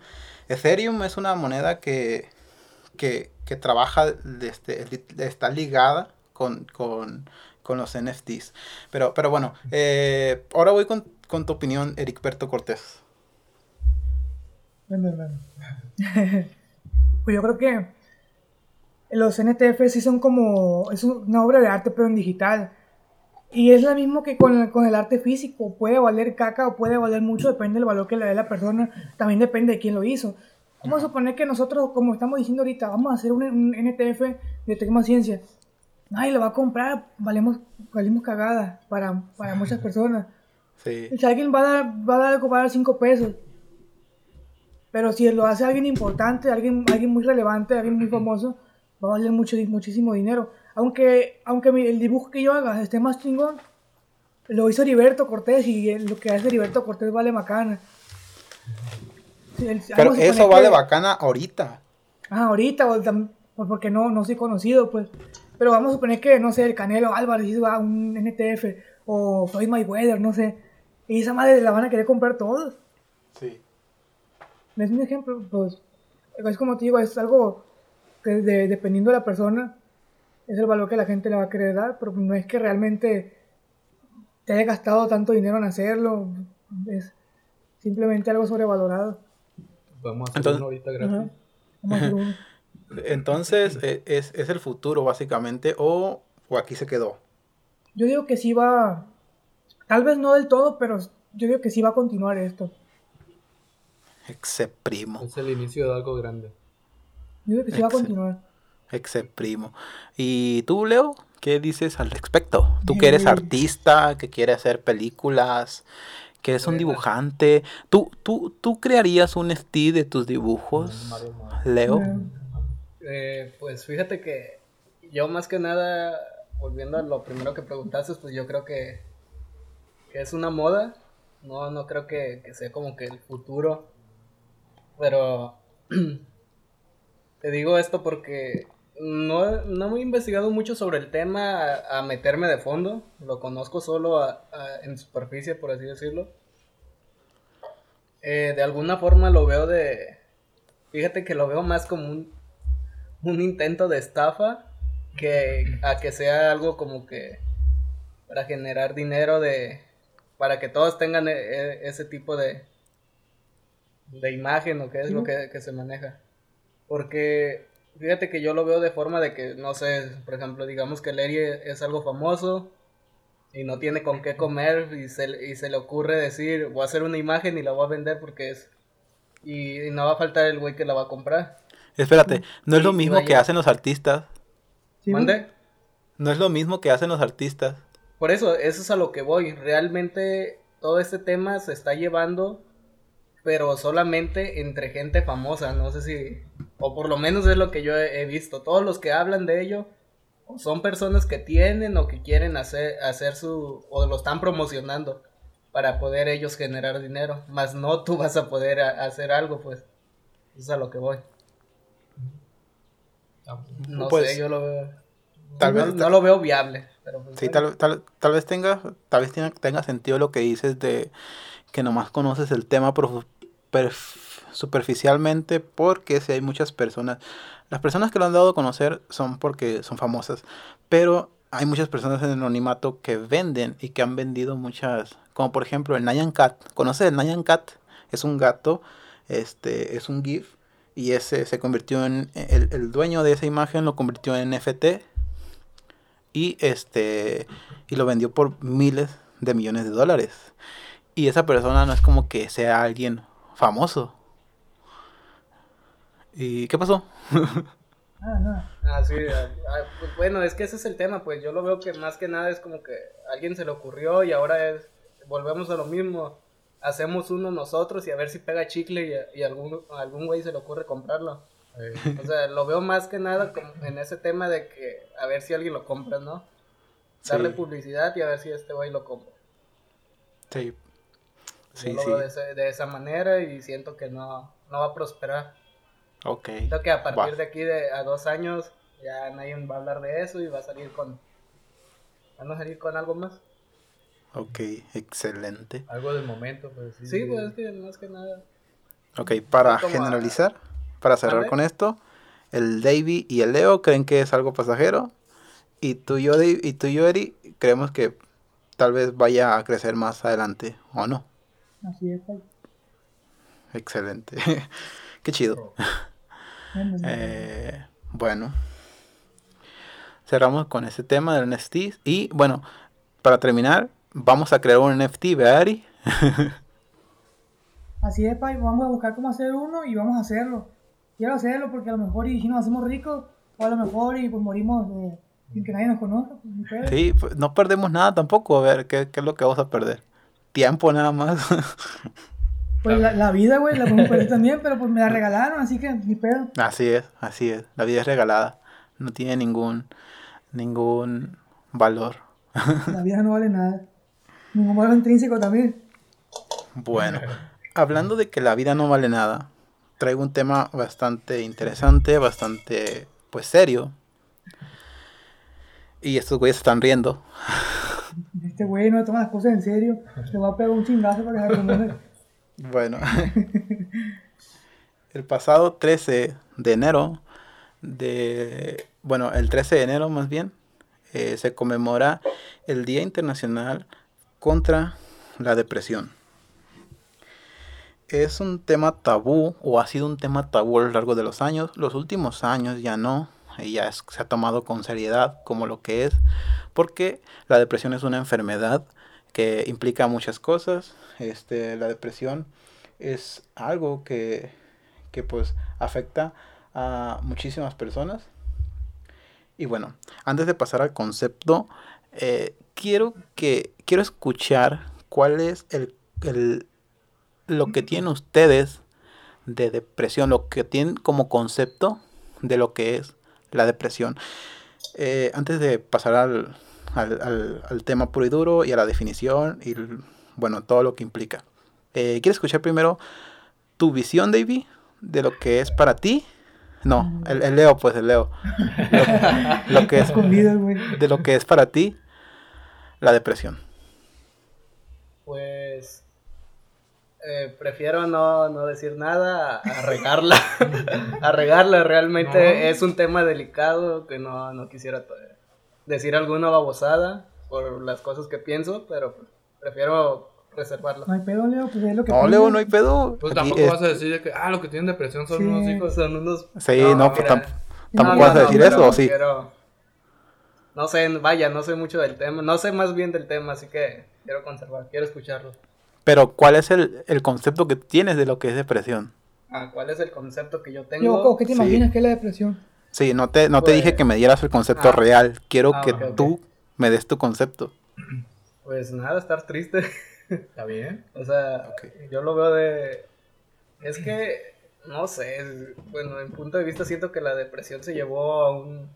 Ethereum es una moneda que, que, trabaja, desde, está ligada con, los NFTs. Pero, pero bueno, eh, ahora voy con con tu opinión, Eric Berto Cortés. Bueno, hermano. pues yo creo que los NTF sí son como. Es una obra de arte, pero en digital. Y es lo mismo que con el, con el arte físico. Puede valer caca o puede valer mucho, depende del valor que le dé la persona. También depende de quién lo hizo. Vamos a suponer que nosotros, como estamos diciendo ahorita, vamos a hacer un, NTF de Tecma Ciencia. Nadie lo va a comprar, valemos, valemos cagada para, para muchas personas. Si alguien va a dar, va a dar va a dar 5 pesos. Pero si lo hace alguien importante, alguien, alguien muy relevante, alguien muy famoso, va a valer mucho, muchísimo dinero. Aunque, aunque el dibujo que yo haga esté más chingón, lo hizo Heriberto Cortés y lo que hace Heriberto Cortés vale macana. Pero eso vale bacana ahorita. Ah, ahorita, pues porque no, no soy conocido, pues. Pero vamos a suponer que, no sé, el Canelo Álvarez hizo un NTF o Floyd Mayweather, no sé. Y esa madre la van a querer comprar todos. Sí. Es un ejemplo, pues. Es como te digo, es algo que dependiendo de la persona, es el valor que la gente le va a querer dar, pero no es que realmente te haya gastado tanto dinero en hacerlo. Es simplemente algo sobrevalorado. Vamos a hacer Entonces, ahorita gratis. Entonces, e, es, es, el futuro básicamente, o, o, aquí se quedó. Yo digo que sí va, tal vez no del todo, pero yo digo que sí va a continuar esto. Except primo. Es el inicio de algo grande. Yo digo que sí va a continuar. Except primo. ¿Y tú, Leo? ¿Qué dices al respecto? Tú que eres artista, que quieres hacer películas, que eres un dibujante. ¿Tú, tú, tú crearías un estilo de tus dibujos, Leo? Eh, pues fíjate que yo más que nada, volviendo a lo primero que preguntaste, pues yo creo que, es una moda. No, no creo que, sea como que el futuro. Pero te digo esto porque no, no he investigado mucho sobre el tema a, meterme de fondo. Lo conozco solo en superficie, por así decirlo. Eh, de alguna forma lo veo de... Fíjate que lo veo más como un, un intento de estafa que a que sea algo como que para generar dinero de para que todos tengan e, e, ese tipo de de imagen o qué es lo que, se maneja porque fíjate que yo lo veo de forma de que no sé por ejemplo digamos que Lery es algo famoso y no tiene con qué comer y se, y se le ocurre decir voy a hacer una imagen y la voy a vender porque es y no va a faltar el güey que la va a comprar Espérate, no es lo mismo que hacen los artistas. ¿Mande? No es lo mismo que hacen los artistas. Por eso, eso es a lo que voy. Realmente todo este tema se está llevando, pero solamente entre gente famosa. No sé si, o por lo menos es lo que yo he, visto. Todos los que hablan de ello son personas que tienen o que quieren hacer, hacer su, o lo están promocionando para poder ellos generar dinero. Más no tú vas a poder hacer algo, pues. Eso es a lo que voy. No pues, sé, yo lo veo. Tal vez, no, lo veo viable. Pero pues sí, tal, tal, tal, vez tenga, tal vez tenga, sentido lo que dices de que nomás conoces el tema superficialmente porque si hay muchas personas, las personas que lo han dado a conocer son porque son famosas, pero hay muchas personas en el anonimato que venden y que han vendido muchas, como por ejemplo el Nyan Cat, ¿conoces el Nyan Cat? Es un gato, este, es un GIF y ese se convirtió en el, dueño de esa imagen lo convirtió en NFT y este y lo vendió por miles de millones de dólares y esa persona no es como que sea alguien famoso y qué pasó ah, no. ah, sí, ah, ah, pues bueno, es que ese es el tema, pues yo lo veo que más que nada es como que a alguien se le ocurrió y ahora es, volvemos a lo mismo hacemos uno nosotros y a ver si pega chicle y, algún, algún güey se le ocurre comprarlo. O sea, lo veo más que nada como en ese tema de que a ver si alguien lo compra, ¿no? Darle publicidad y a ver si este güey lo compra. Sí. Sí, Yo lo Veo de, esa manera y siento que no, no va a prosperar. Ok. Siento que a partir de aquí de a dos años ya nadie va a hablar de eso y va a salir con... ¿Van a salir con algo más? Ok, excelente. Algo del momento, pues sí. Sí, pues es que más que nada. Ok, para generalizar, para cerrar con esto, el Davy y el Leo creen que es algo pasajero. Y tú y yo, y tú y yo, Eri, creemos que tal vez vaya a crecer más adelante, ¿o no? Así es. Excelente. Qué chido. eh, bueno. Cerramos con ese tema del NFT. Y bueno, para terminar, vamos a crear un NFT, ¿verdad, Ari? Así es, Pai, vamos a buscar cómo hacer uno y vamos a hacerlo. Quiero hacerlo porque a lo mejor y si nos hacemos ricos, o a lo mejor y pues morimos sin que nadie nos conozca. Pues, sí, pues, no perdemos nada tampoco. A ver, ¿qué, es lo que vamos a perder? Tiempo nada más. Pues la, vida, güey, la perder también, pero pues me la regalaron, así que ni pedo. Así es, así es. La vida es regalada. No tiene ningún, ningún valor. La vida no vale nada. Ningún valor intrínseco también. Bueno, hablando de que la vida no vale nada, traigo un tema bastante interesante, bastante, pues, serio. Y estos güeyes están riendo. Este güey no toma las cosas en serio. Le va a pegar un chingazo para dejar Bueno. el pasado 13 de enero, de, bueno, el 13 de enero más bien, eh, se conmemora el Día Internacional contra la Depresión. Es un tema tabú o ha sido un tema tabú a lo largo de los años. Los últimos años ya no, ya se ha tomado con seriedad como lo que es, porque la depresión es una enfermedad que implica muchas cosas. Este, la depresión es algo que, que pues afecta a muchísimas personas. Y bueno, antes de pasar al concepto, eh, quiero que quiero escuchar cuál es el, el, lo que tienen ustedes de depresión, lo que tienen como concepto de lo que es la depresión. Eh, antes de pasar al, al, al, tema puro y duro y a la definición y bueno, todo lo que implica. Eh, quiero escuchar primero tu visión, David, de lo que es para ti. No, mm. el, Leo, pues el Leo. Lo, que es de lo que es para ti la depresión. Pues eh, prefiero no, no, decir nada a regarla. a regarla, realmente es un tema delicado que no, no quisiera decir alguna babosada por las cosas que pienso, pero prefiero reservarlo. No hay pedo, Leo, pues es lo que No, Leo, no hay pedo. Pues tampoco vas a decir que, ah, lo que tienen depresión son unos hijos, son unos... Sí, no, pues tampoco vas a decir eso, ¿o sí? No sé, vaya, no sé mucho del tema, no sé más bien del tema, así que quiero conservar, quiero escucharlo. Pero, ¿cuál es el, el concepto que tienes de lo que es depresión? Ah, ¿cuál es el concepto que yo tengo? ¿Qué te imaginas que es la depresión? Sí, no te, no te dije pues que me dieras el concepto ah. real, quiero ah, que tú me des tu concepto. Pues nada, estar triste. ¿Está bien? O sea, yo lo veo de... Es que, no sé, bueno, en punto de vista siento que la depresión se llevó a un...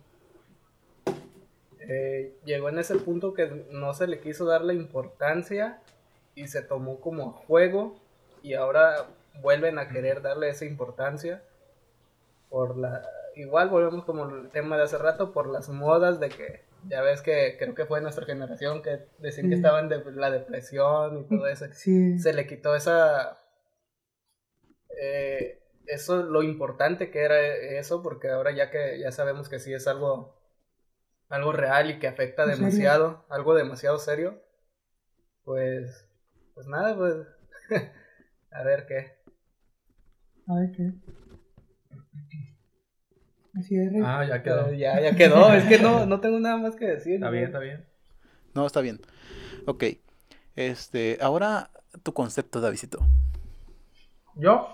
Eh, llegó en ese punto que no se le quiso dar la importancia y se tomó como juego y ahora vuelven a querer darle esa importancia por la igual volvemos como el tema de hace rato por las modas de que ya ves que creo que fue nuestra generación que decían que estaban de la depresión y todo eso. Se le quitó esa... Eh, eso, lo importante que era eso, porque ahora ya que ya sabemos que sí es algo, algo real y que afecta demasiado, algo demasiado serio, pues, pues nada, pues, a ver qué. A ver qué. Ah, ya quedó. Ya, ya quedó. es que no, no tengo nada más que decir. Está bien, está bien. No, está bien. Ok. Este, ahora tu concepto, Davidito. ¿Yo?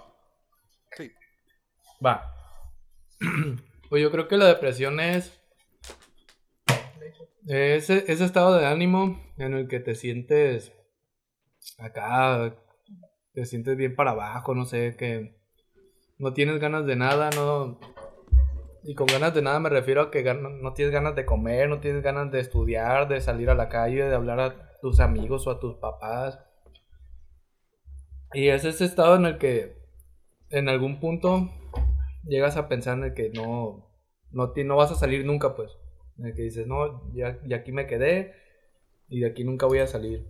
Sí. Va. pues yo creo que la depresión es ese, ese estado de ánimo en el que te sientes acá, te sientes bien para abajo, no sé, que no tienes ganas de nada, no, y con ganas de nada me refiero a que no tienes ganas de comer, no tienes ganas de estudiar, de salir a la calle, de hablar a tus amigos o a tus papás. Y es ese estado en el que en algún punto llegas a pensar en el que no, no, no vas a salir nunca, pues. En el que dices, no, ya, ya aquí me quedé y de aquí nunca voy a salir.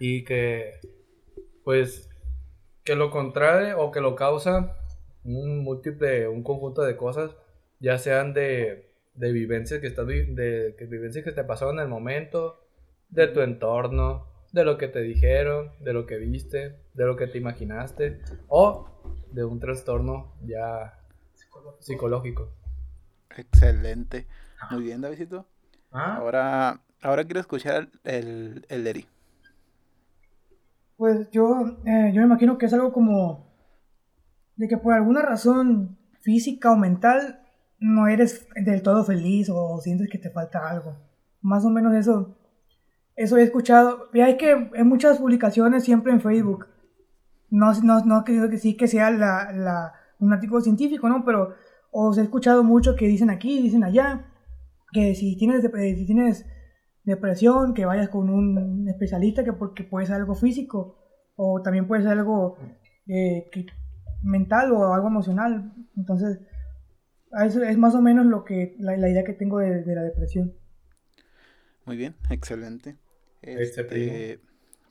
Y que, pues, que lo contrae o que lo causa un múltiple, un conjunto de cosas ya sean de, de vivencias que estás de que vivencias que te pasaron en el momento, de tu entorno, de lo que te dijeron, de lo que viste, de lo que te imaginaste, o de un trastorno ya psicológico. Excelente. Muy bien, Davidito. ¿Ah? Ahora, ahora quiero escuchar el, el Eri. Pues yo, eh, yo me imagino que es algo como de que por alguna razón física o mental no eres del todo feliz o sientes que te falta algo. Más o menos eso, eso he escuchado. Y que en muchas publicaciones siempre en Facebook. No, no, no creo que sí que sea la, la, un artículo científico, ¿no? Pero os he escuchado mucho que dicen aquí, dicen allá, que si tienes, si tienes depresión, que vayas con un especialista, que porque puede ser algo físico o también puede ser algo eh, mental o algo emocional. Entonces, eso es más o menos lo que la, idea que tengo de, la depresión. Muy bien, excelente. Este,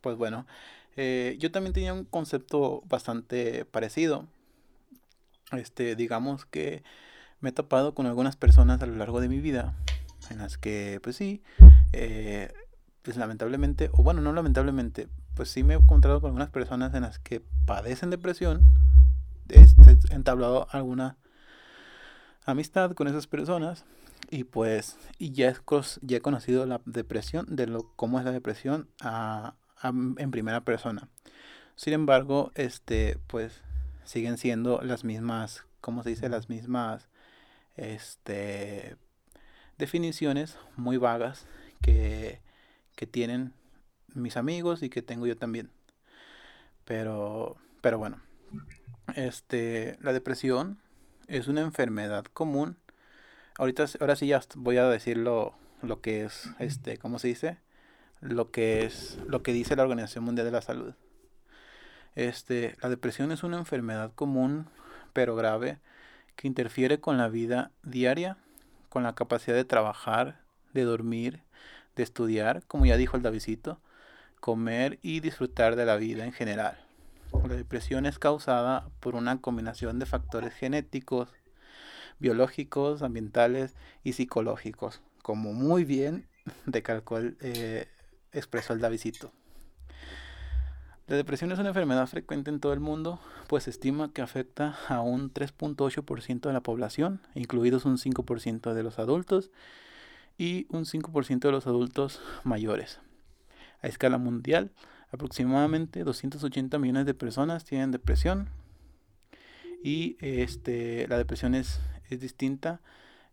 pues bueno, eh, yo también tenía un concepto bastante parecido. Este, digamos que me he topado con algunas personas a lo largo de mi vida en las que, pues sí, eh, pues lamentablemente, o bueno, no lamentablemente, pues sí me he encontrado con algunas personas en las que padecen depresión, he entablado alguna amistad con esas personas y pues y ya, ya he conocido la depresión, de lo cómo es la depresión en primera persona. Sin embargo, este, pues siguen siendo las mismas, ¿cómo se dice? Las mismas, este, definiciones muy vagas que, que tienen mis amigos y que tengo yo también. Pero, pero bueno, este, la depresión es una enfermedad común. Ahorita, ahora sí ya voy a decir lo, lo que es, este, ¿cómo se dice? Lo que es, lo que dice la Organización Mundial de la Salud. Este, la depresión es una enfermedad común, pero grave, que interfiere con la vida diaria, con la capacidad de trabajar, de dormir, de estudiar, como ya dijo el Davidito, comer y disfrutar de la vida en general. La depresión es causada por una combinación de factores genéticos, biológicos, ambientales y psicológicos, como muy bien el, eh, expresó el Davidito. La depresión es una enfermedad frecuente en todo el mundo, pues se estima que afecta a un 3.8% de la población, incluidos un 5% de los adultos y un 5% de los adultos mayores. A escala mundial, aproximadamente 280 millones de personas tienen depresión y este, la depresión es, es distinta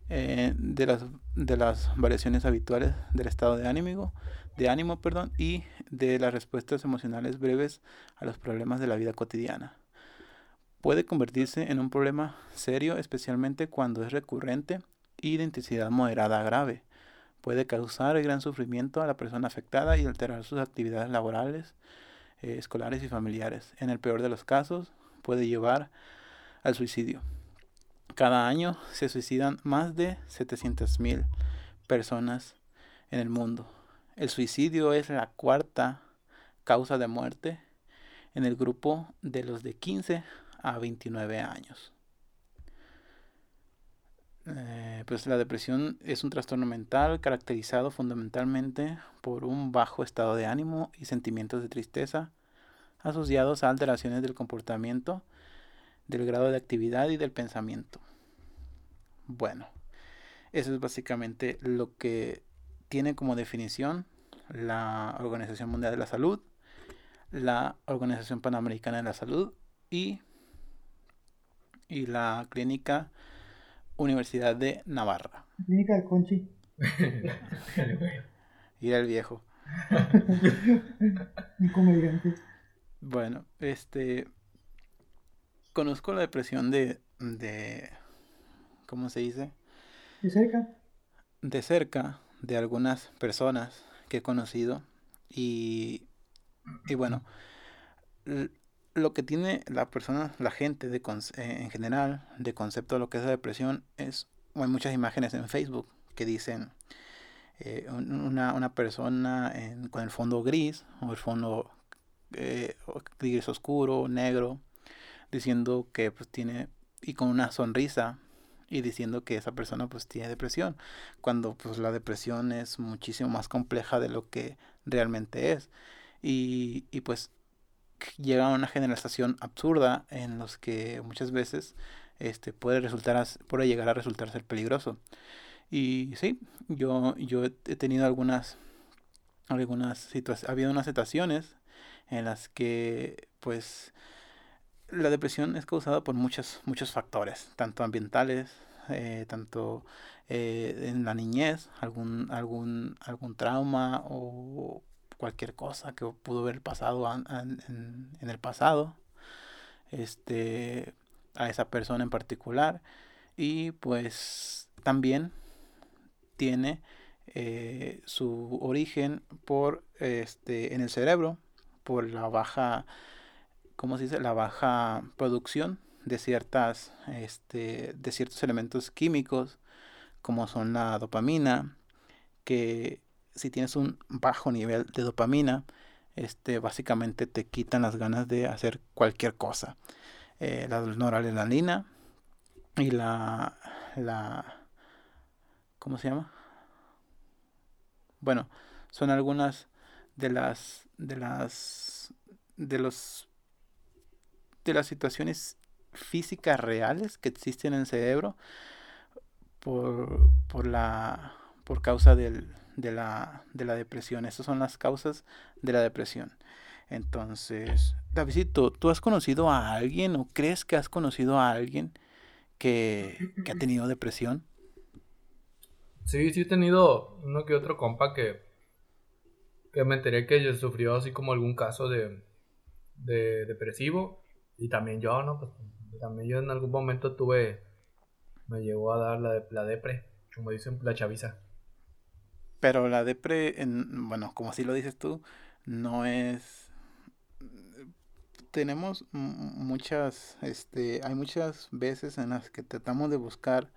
eh, de, las, de las variaciones habituales del estado de ánimo, de ánimo perdón, y de las respuestas emocionales breves a los problemas de la vida cotidiana. Puede convertirse en un problema serio, especialmente cuando es recurrente y de intensidad moderada a grave puede causar gran sufrimiento a la persona afectada y alterar sus actividades laborales, eh, escolares y familiares. En el peor de los casos, puede llevar al suicidio. Cada año se suicidan más de 700.000 personas en el mundo. El suicidio es la cuarta causa de muerte en el grupo de los de 15 a 29 años. Eh, pues la depresión es un trastorno mental caracterizado fundamentalmente por un bajo estado de ánimo y sentimientos de tristeza asociados a alteraciones del comportamiento, del grado de actividad y del pensamiento. Bueno, eso es básicamente lo que tiene como definición la Organización Mundial de la Salud, la Organización Panamericana de la Salud y, y la Clínica Universidad de Navarra. Clínica del Conchi. Ir al viejo. Un comediante. Bueno, este. Conozco la depresión de. de ¿Cómo se dice? De cerca. De cerca, de algunas personas que he conocido. Y. Y bueno lo que tiene la persona, la gente de eh, en general, de concepto de lo que es la depresión, es, hay muchas imágenes en Facebook que dicen eh, una, una, persona con el fondo gris o el fondo eh, gris oscuro, negro, diciendo que pues tiene, y con una sonrisa, y diciendo que esa persona pues tiene depresión, cuando pues la depresión es muchísimo más compleja de lo que realmente es. Y, y pues llega a una generalización absurda en los que muchas veces este puede resultar puede llegar a resultar ser peligroso. Y sí yo yo he tenido algunas algunas situaciones ha unas situaciones en las que pues la depresión es causada por muchos muchos factores tanto ambientales eh, tanto eh, en la niñez algún algún algún trauma o cualquier cosa que pudo haber pasado en, el pasado este a esa persona en particular y pues también tiene eh, su origen por este en el cerebro por la baja, ¿cómo se dice? La baja producción de ciertas, este, de ciertos elementos químicos, como son la dopamina, que si tienes un bajo nivel de dopamina, este, básicamente te quitan las ganas de hacer cualquier cosa. Eh, la noradrenalina y la, la, ¿cómo se llama? Bueno, son algunas de las, de las, de los, de las situaciones físicas reales que existen en el cerebro por, por la, por causa del, de la, de la depresión. Esas son las causas de la depresión. Entonces, Davidito, ¿tú has conocido a alguien o crees que has conocido a alguien que, que ha tenido depresión? Sí, sí he tenido uno que otro compa que, que me enteré que sufrió así como algún caso de, de depresivo. Y también yo, ¿no? Pues, también yo en algún momento tuve, me llegó a dar la, la depre, como dicen la chaviza. Pero la depre, en, bueno, como así lo dices tú, no es... Tenemos muchas, este, hay muchas veces en las que tratamos de buscar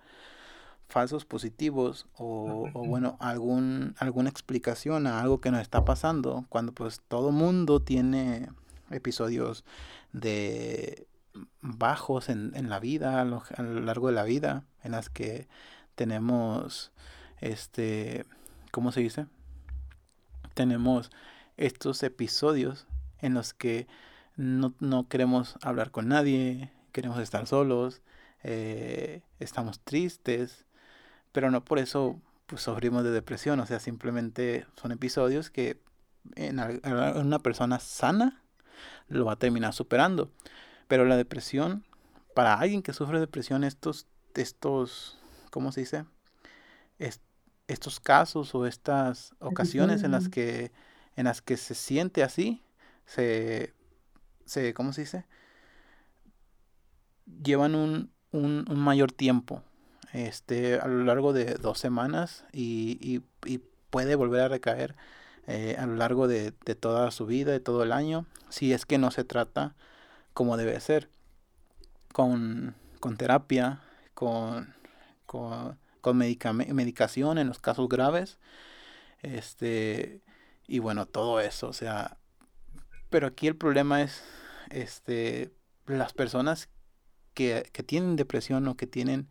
falsos positivos o, o, bueno algún alguna explicación a algo que nos está pasando cuando pues todo mundo tiene episodios de bajos en, en la vida a lo, a lo, largo de la vida en las que tenemos este ¿cómo se dice? Tenemos estos episodios en los que no, no queremos hablar con nadie, queremos estar solos, eh, estamos tristes, pero no por eso pues, sufrimos de depresión, o sea, simplemente son episodios que en, una persona sana lo va a terminar superando. Pero la depresión, para alguien que sufre depresión, estos, estos, ¿cómo se dice? Estos casos o estas ocasiones en las que en las que se siente así se, se ¿cómo se dice? llevan un, un, un mayor tiempo este a lo largo de dos semanas y, y, y puede volver a recaer eh, a lo largo de, de, toda su vida, de todo el año, si es que no se trata como debe ser, con, con terapia, con, con con medicación en los casos graves. Este, y bueno, todo eso, o sea, pero aquí el problema es este las personas que, que tienen depresión o que tienen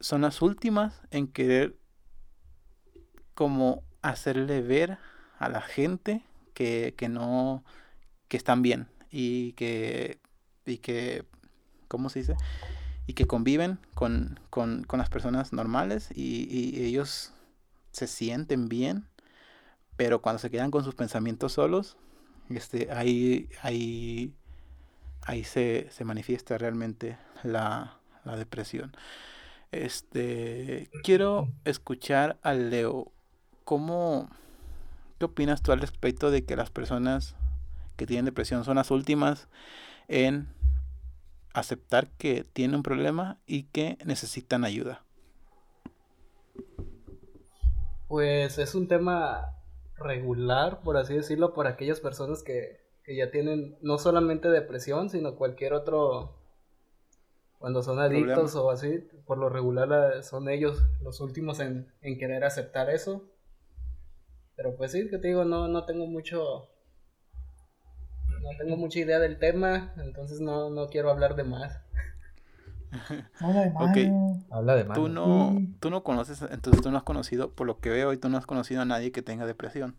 son las últimas en querer como hacerle ver a la gente que, que no que están bien y que y que ¿cómo se dice? Y que conviven con, con, con las personas normales y, y, ellos se sienten bien, pero cuando se quedan con sus pensamientos solos, este, ahí, ahí, ahí se, se manifiesta realmente la, la depresión. Este, quiero escuchar a Leo. ¿Cómo, qué opinas tú al respecto de que las personas que tienen depresión son las últimas en aceptar que tienen un problema y que necesitan ayuda? Pues es un tema regular, por así decirlo, por aquellas personas que, que ya tienen no solamente depresión, sino cualquier otro, cuando son adictos o así, por lo regular son ellos los últimos en, en querer aceptar eso. Pero pues sí, que te digo, no, no tengo mucho no tengo mucha idea del tema, entonces no, no quiero hablar de más. Habla de más. Okay. Habla de más. Tú no, tú no conoces, entonces tú no has conocido, por lo que veo, y tú no has conocido a nadie que tenga depresión.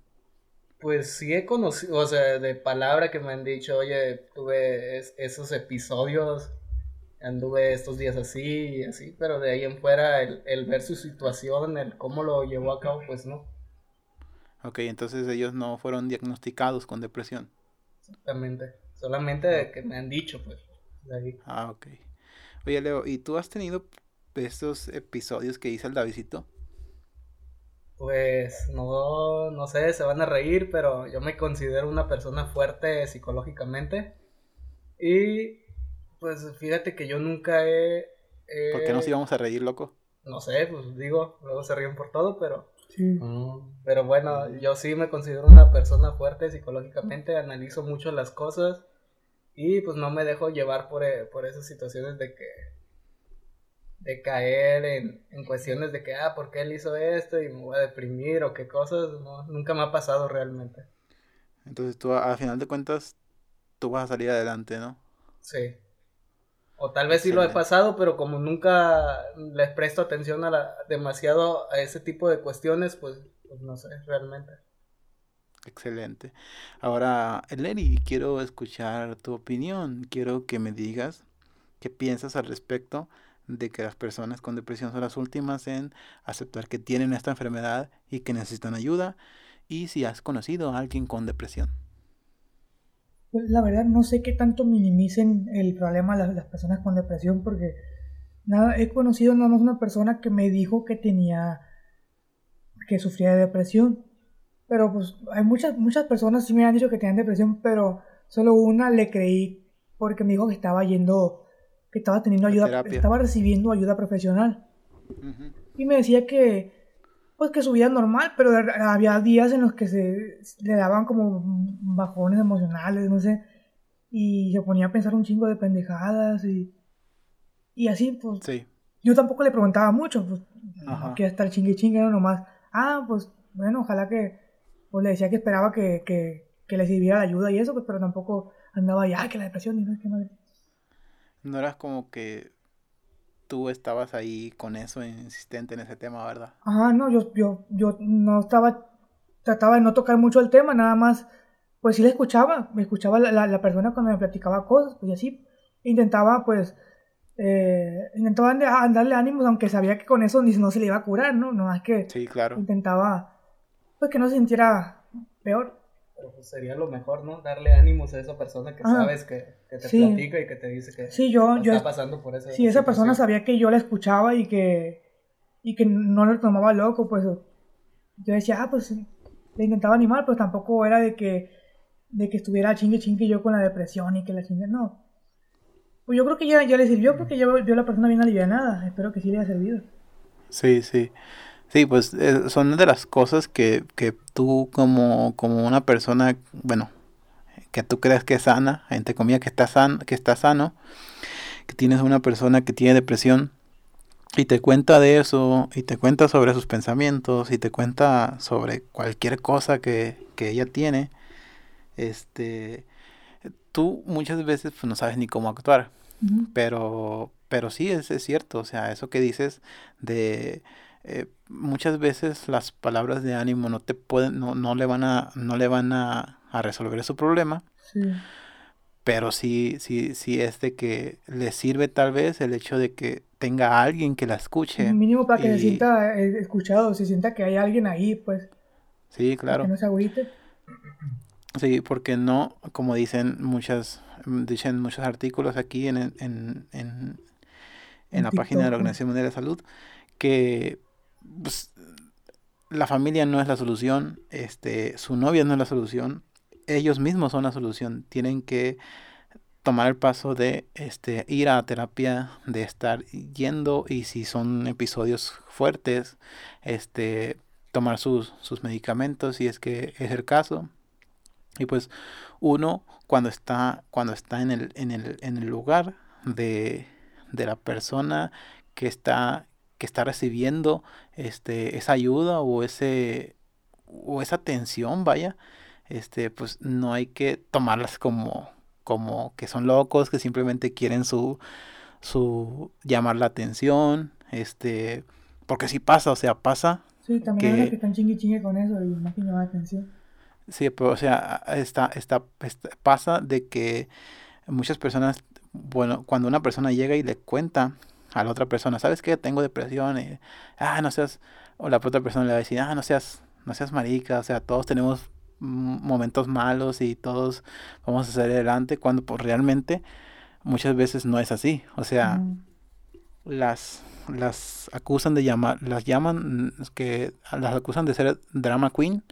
Pues sí he conocido, o sea, de palabra que me han dicho, oye, tuve es, esos episodios, anduve estos días así y así, pero de ahí en fuera el, el ver su situación, el cómo lo llevó a cabo, pues no. Ok, entonces ellos no fueron diagnosticados con depresión. Exactamente. Solamente que me han dicho, pues. De ahí. Ah, ok. Oye, Leo, ¿y tú has tenido estos episodios que hice el Davidito? Pues no, no sé, se van a reír, pero yo me considero una persona fuerte psicológicamente. Y pues fíjate que yo nunca he... Eh, ¿Por qué nos íbamos a reír, loco? No sé, pues digo, luego se ríen por todo, pero Sí. Pero bueno, yo sí me considero una persona fuerte psicológicamente, analizo mucho las cosas y pues no me dejo llevar por, eh, por esas situaciones de que de caer en, en, cuestiones de que, ah, ¿por qué él hizo esto? Y me voy a deprimir o qué cosas, no, nunca me ha pasado realmente. Entonces tú, al final de cuentas, tú vas a salir adelante, ¿no? Sí. O tal vez sí lo he pasado, pero como nunca les presto atención a la, demasiado a ese tipo de cuestiones, pues, pues no sé, realmente. Excelente. Ahora, Lenny, quiero escuchar tu opinión. Quiero que me digas qué piensas al respecto de que las personas con depresión son las últimas en aceptar que tienen esta enfermedad y que necesitan ayuda. Y si has conocido a alguien con depresión. Pues la verdad no sé qué tanto minimicen el problema las, las personas con depresión porque nada, he conocido nada más una persona que me dijo que tenía, que sufría de depresión. Pero pues hay muchas, muchas personas sí me han dicho que tenían depresión, pero solo una le creí porque me dijo que estaba yendo, que estaba teniendo ayuda, estaba recibiendo ayuda profesional. Y me decía que, pues que su vida normal, pero había días en los que se le daban como bajones emocionales, no sé, y se ponía a pensar un chingo de pendejadas y, y así, pues. Sí. Yo tampoco le preguntaba mucho, pues, no quería estar chingue chingue, no nomás, ah, pues, bueno, ojalá que, pues le decía que esperaba que, que, que le sirviera la ayuda y eso, pues, pero tampoco andaba ya, que la depresión y no, qué madre. No eras como que tú estabas ahí con eso insistente en ese tema, ¿verdad? Ajá, no, yo, yo, yo no estaba, trataba de no tocar mucho el tema, nada más, pues sí le escuchaba, me escuchaba la, la, persona cuando me platicaba cosas, pues y así, intentaba pues, eh, intentaba darle ánimos, aunque sabía que con eso ni no se le iba a curar, ¿no? No más que sí, claro. intentaba, pues que no se sintiera peor. Pero pues sería lo mejor, ¿no? Darle ánimos a esa persona que sabes que, que te platica y que te dice que sí, yo, está pasando por eso. Sí, esa persona sabía que yo la escuchaba y que, y que no lo tomaba loco, pues yo decía, ah, pues le intentaba animar, pues tampoco era de que, de que estuviera chingue chingue yo con la depresión y que la chingue, no. Pues yo creo que ya, ya le sirvió porque ya vio la persona bien aliviada, espero que sí le haya servido. Sí, sí. Sí, pues eh, son de las cosas que, que tú como, como una persona, bueno, que tú crees que es sana, entre comillas que está, san, que está sano, que tienes una persona que tiene depresión y te cuenta de eso y te cuenta sobre sus pensamientos y te cuenta sobre cualquier cosa que, que ella tiene, este, tú muchas veces pues, no sabes ni cómo actuar, pero, pero sí es, es cierto, o sea, eso que dices de eh, muchas veces las palabras de ánimo no te pueden, no, no le van a, no le van a, resolver su problema. Pero sí, sí, sí es de que le sirve tal vez el hecho de que tenga alguien que la escuche. Mínimo para que se sienta eh, escuchado, se sienta que hay alguien ahí, pues. Sí, claro. Que no se agüite. Sí, porque no, como dicen muchas, dicen muchos artículos aquí en, en, en, en la página de la Organización Mundial de Salud, que pues, la familia no es la solución, este, su novia no es la solución, ellos mismos son la solución, tienen que tomar el paso de este ir a terapia, de estar yendo y si son episodios fuertes, este tomar sus, sus medicamentos si es que es el caso. Y pues uno cuando está cuando está en el, en el, en el lugar de, de la persona que está que está recibiendo este, esa ayuda o ese o esa atención, vaya, este, pues no hay que tomarlas como, como que son locos, que simplemente quieren su, su llamar la atención, este, porque sí pasa, o sea, pasa. Sí, también que, que están chingue chingue con eso y no que llamar la atención. Sí, pero o sea, está, está, pasa de que muchas personas, bueno, cuando una persona llega y le cuenta a la otra persona, ¿sabes qué? Tengo depresión y, ah, no seas, o la otra persona le va a decir, ah, no seas, no seas marica, o sea, todos tenemos momentos malos y todos vamos a salir adelante, cuando pues realmente muchas veces no es así, o sea, las, las acusan de llamar, las llaman, que las acusan de ser drama queen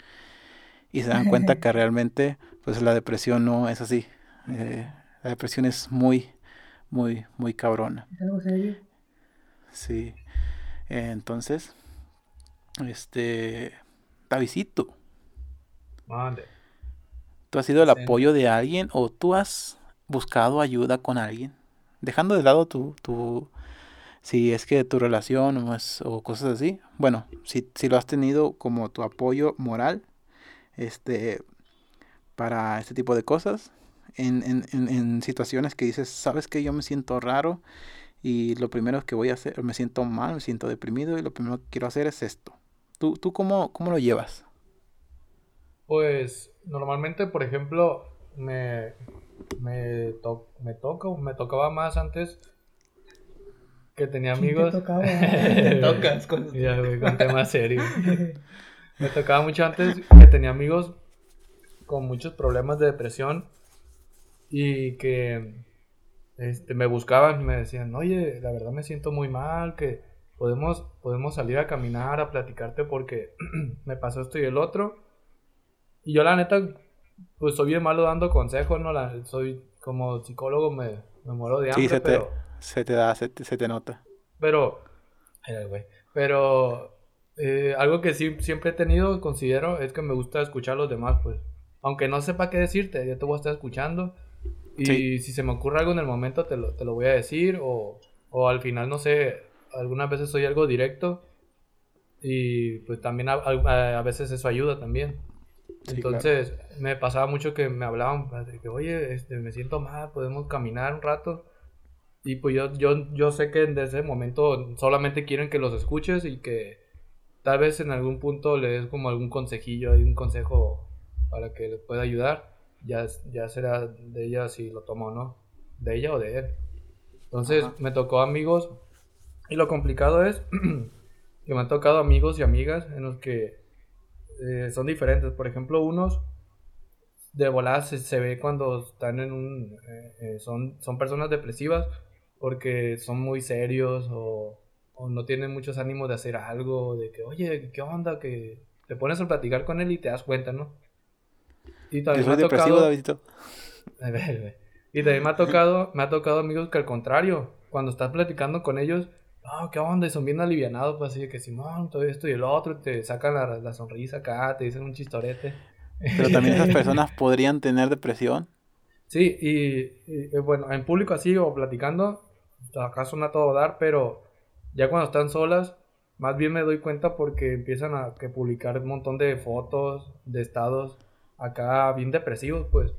y se dan cuenta que realmente, pues la depresión no es así, eh, la depresión es muy, muy, muy cabrona. ¿Es algo serio? Sí. entonces, este, Davidito. Mande. ¿Tú has sido el apoyo de alguien o tú has buscado ayuda con alguien? Dejando de lado tu, tu si es que tu relación o, o cosas así. Bueno, si, si lo has tenido como tu apoyo moral, este, para este tipo de cosas, en, en, en, situaciones que dices, sabes que yo me siento raro y lo primero que voy a hacer, me siento mal, me siento deprimido y lo primero que quiero hacer es esto. ¿Tú, tú cómo, cómo lo llevas? Pues normalmente, por ejemplo, me, me, me toca, me tocaba más antes que tenía amigos. Te tocaba? te tocas con... Ya, con temas serios. me tocaba mucho antes que tenía amigos con muchos problemas de depresión y que este, me buscaban y me decían, oye, la verdad me siento muy mal, que podemos, podemos salir a caminar, a platicarte porque me pasó esto y el otro. Y yo la neta, pues soy bien malo dando consejos, ¿no? La, soy como psicólogo, me, me muero de hambre, sí, se te, se te da, se te, se te nota. Pero, pero eh, algo que sí siempre he tenido, considero, es que me gusta escuchar a los demás, pues. Aunque no sepa qué decirte, yo te voy a estar escuchando. Y si se me ocurre algo en el momento, te lo, te lo voy a decir. O, o, al final, no sé, algunas veces soy algo directo. Y pues también a, a, veces eso ayuda también. Entonces, me pasaba mucho que me hablaban de que, oye, este, me siento mal, podemos caminar un rato. Y pues yo, yo, yo sé que desde ese momento solamente quieren que los escuches y que tal vez en algún punto le des como algún consejillo, un consejo para que les pueda ayudar. Ya, ya será de ella si lo toma o no. De ella o de él. Entonces me tocó amigos. Y lo complicado es que me han tocado amigos y amigas en los que eh, son diferentes. Por ejemplo, unos de volada se, ve cuando están en un... Eh, eh, son, son personas depresivas porque son muy serios o, no tienen muchos ánimos de hacer algo, de que, oye, ¿qué onda? Que te pones a platicar con él y te das cuenta, ¿no? Y también me ha tocado... y también me ha tocado, me ha tocado amigos que al contrario, cuando estás platicando con ellos, no, ¿qué onda? Y son bien alivianados, pues así de que Simón, todo esto y el otro, te sacan la, la sonrisa acá, te dicen un chistorete. Pero también esas personas podrían tener depresión. Sí, y, bueno, en público así o platicando, acá suena todo dar, pero ya cuando están solas, más bien me doy cuenta porque empiezan a que publicar un montón de fotos, de estados acá bien depresivos, pues.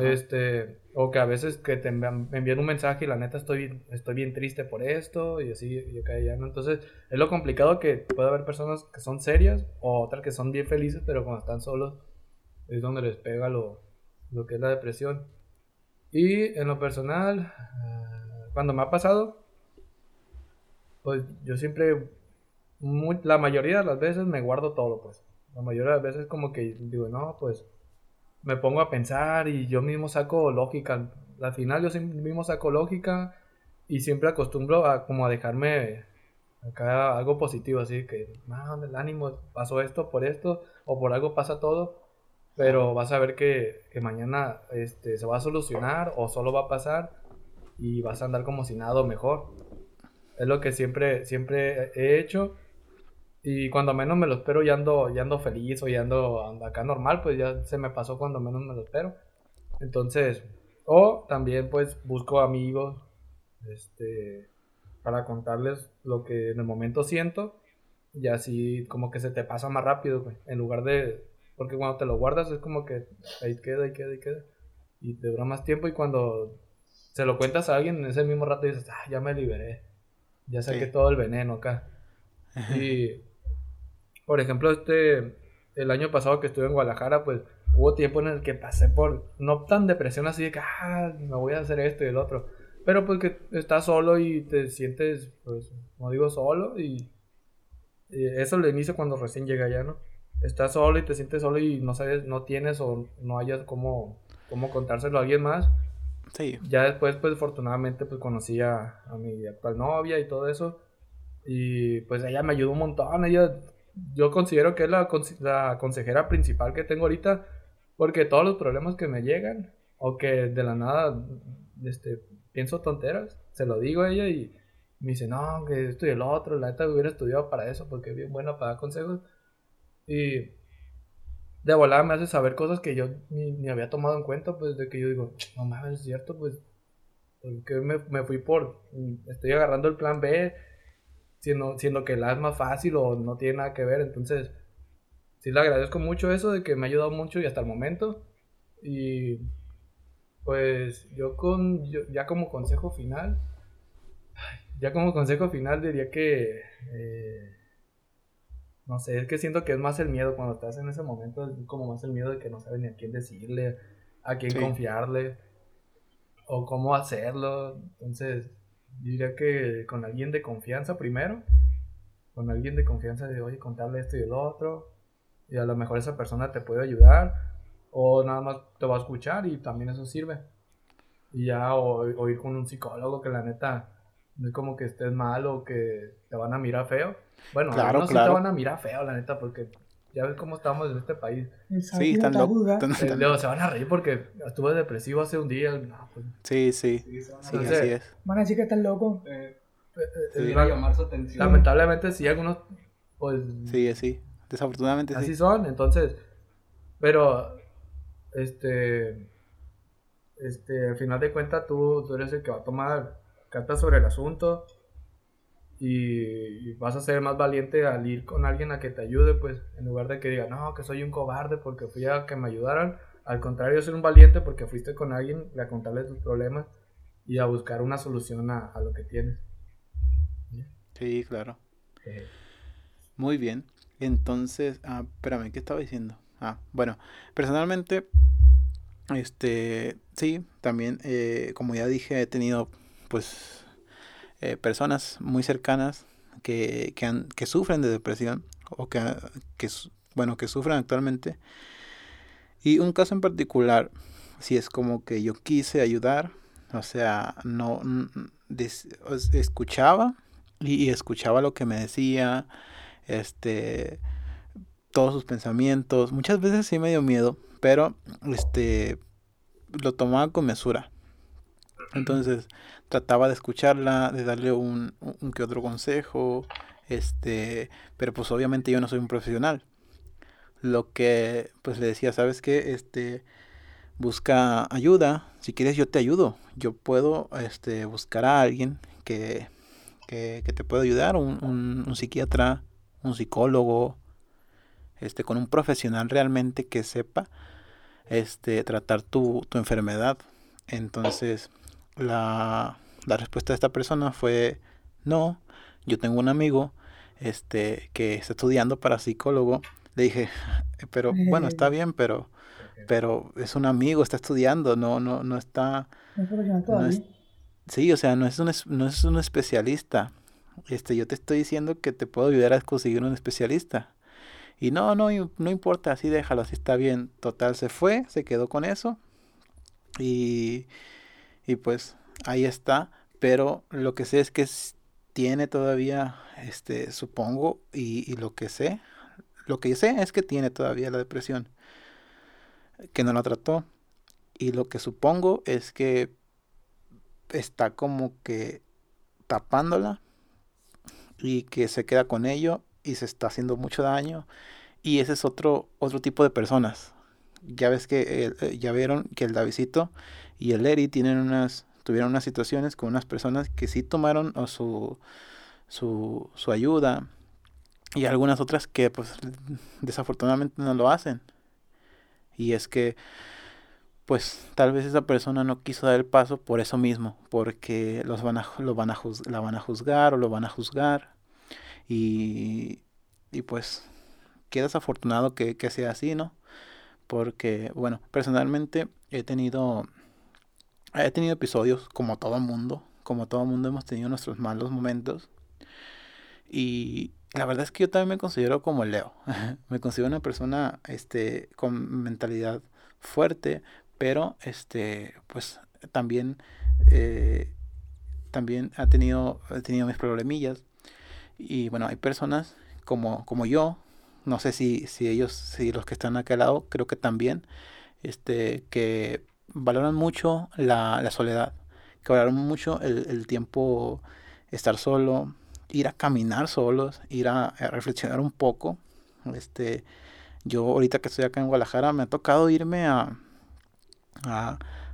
Este, o que a veces que te envían, me envían un mensaje y la neta estoy, estoy bien triste por esto y así, y acá y ¿no? Entonces, es lo complicado que puede haber personas que son serias o otras que son bien felices, pero cuando están solos es donde les pega lo, lo que es la depresión. Y en lo personal, cuando me ha pasado, pues yo siempre, la mayoría de las veces me guardo todo, pues. La mayoría de las veces como que digo, no, pues me pongo a pensar y yo mismo saco lógica. Al final yo mismo saco lógica y siempre acostumbro a como a dejarme acá algo positivo, así que, no, el ánimo, pasó esto por esto o por algo pasa todo, pero vas a ver que, que mañana este, se va a solucionar o solo va a pasar y vas a andar como si nada mejor. Es lo que siempre, siempre he hecho. Y cuando menos me lo espero ya ando, ya ando feliz o ya ando, acá normal, pues ya se me pasó cuando menos me lo espero. Entonces, o también pues busco amigos este, para contarles lo que en el momento siento y así como que se te pasa más rápido, En lugar de, porque cuando te lo guardas es como que ahí queda, ahí queda, ahí queda. Y te dura más tiempo y cuando se lo cuentas a alguien en ese mismo rato dices, ah, ya me liberé, ya saqué todo el veneno acá. y, por ejemplo, este, el año pasado que estuve en Guadalajara, pues hubo tiempo en el que pasé por, no tan depresión así de que, ah, me voy a hacer esto y el otro, pero pues que estás solo y te sientes, pues, como digo, solo y, eso lo inicio cuando recién llega allá, ¿no? Estás solo y te sientes solo y no sabes, no tienes o no hayas cómo, cómo contárselo a alguien más ya después, pues afortunadamente, pues conocí a, mi actual novia y todo eso. Y pues ella me ayudó un montón. Ella, yo considero que es la, la consejera principal que tengo ahorita. Porque todos los problemas que me llegan, o que de la nada este, pienso tonteras, se lo digo a ella y, me dice, no, que esto y el otro, la neta hubiera estudiado para eso porque es bien buena para dar consejos. Y de volada me hace saber cosas que yo ni, había tomado en cuenta, pues de que yo digo, no mames, es cierto, pues, porque me, me fui por, estoy agarrando el plan B, siendo, siendo que la es más fácil o no tiene nada que ver, entonces, sí le agradezco mucho eso de que me ha ayudado mucho y hasta el momento. Y pues yo con, ya como consejo final, ya como consejo final diría que, eh, no sé, es que siento que es más el miedo cuando estás en ese momento, es como más el miedo de que no sabes ni a quién decirle, a quién confiarle, o cómo hacerlo. Entonces, diría que con alguien de confianza primero, con alguien de confianza de, oye, contarle esto y el otro, y a lo mejor esa persona te puede ayudar, o nada más te va a escuchar y también eso sirve. Y ya, o, o ir con un psicólogo que la neta no es como que estés mal o que te van a mirar feo. Bueno, claro, no te van a mirar feo, la neta, porque ya ves cómo estamos en este país. Sí, están locos. se van a reír porque estuve depresivo hace un día. Pues. Sí, sí. Sí, así es. Van a decir que estás loco. Eh, eh, llamar su atención. Lamentablemente sí, algunos, pues... Sí, así. Desafortunadamente así sí. Así son, entonces... Pero, este... Este, al final de cuentas tú, tú eres el que va a tomar cartas sobre el asunto y vas a ser más valiente al ir con alguien a que te ayude, pues en lugar de que diga, no, que soy un cobarde porque fui a que me ayudaran, al contrario, ser un valiente porque fuiste con alguien a contarle tus problemas y a buscar una solución a, lo que tienes. Sí, claro. Muy bien. Entonces, ah, espérame, ¿qué estaba diciendo? Ah, bueno, personalmente, este, sí, también, eh, como ya dije, he tenido pues eh, personas muy cercanas que, que, han, que, sufren de depresión o que, que, bueno, que sufren actualmente. Y un caso en particular, si es como que yo quise ayudar, o sea, no escuchaba y, escuchaba lo que me decía, este, todos sus pensamientos. Muchas veces sí me dio miedo, pero este, lo tomaba con mesura. Entonces, trataba de escucharla, de darle un, un, que otro consejo, este, pero pues obviamente yo no soy un profesional. Lo que pues le decía, ¿sabes qué? Este, busca ayuda, si quieres yo te ayudo. Yo puedo este, buscar a alguien que, que, te pueda ayudar, un, un, un, psiquiatra, un psicólogo, este, con un profesional realmente que sepa este, tratar tu, tu enfermedad. Entonces, la, respuesta de esta persona fue no, yo tengo un amigo este, que está estudiando para psicólogo. Le dije, pero bueno, está bien, pero, pero es un amigo, está estudiando, no, no, no está... sí, o sea, no es, un, no es un especialista. Este, yo te estoy diciendo que te puedo ayudar a conseguir un especialista. Y no, no, no importa, así déjalo, así está bien. Total, se fue, se quedó con eso. Y, y pues ahí está. Pero lo que sé es que tiene todavía, este, supongo, y, lo que sé, lo que sé es que tiene todavía la depresión, que no la trató. Y lo que supongo es que está como que tapándola y que se queda con ello y se está haciendo mucho daño. Y ese es otro, otro tipo de personas. Ya ves que eh, ya vieron que el Davidito y el Eri tienen unas, tuvieron unas situaciones con unas personas que sí tomaron su, su, su ayuda y algunas otras que pues desafortunadamente no lo hacen. Y es que pues tal vez esa persona no quiso dar el paso por eso mismo, porque los van a, van a la van a juzgar o lo van a juzgar. Y, y pues qué desafortunado que, que sea así, ¿no? Porque, bueno, personalmente he tenido he tenido episodios como todo mundo, como todo mundo hemos tenido nuestros malos momentos. Y la verdad es que yo también me considero como Leo. me considero una persona este con mentalidad fuerte, pero este pues también eh, también ha tenido he tenido mis problemillas y bueno, hay personas como como yo, no sé si si ellos si los que están acá al lado, creo que también este que valoran mucho la, soledad, que valoran mucho el, tiempo estar solo, ir a caminar solos, ir a, reflexionar un poco. Este, yo ahorita que estoy acá en Guadalajara me ha tocado irme a,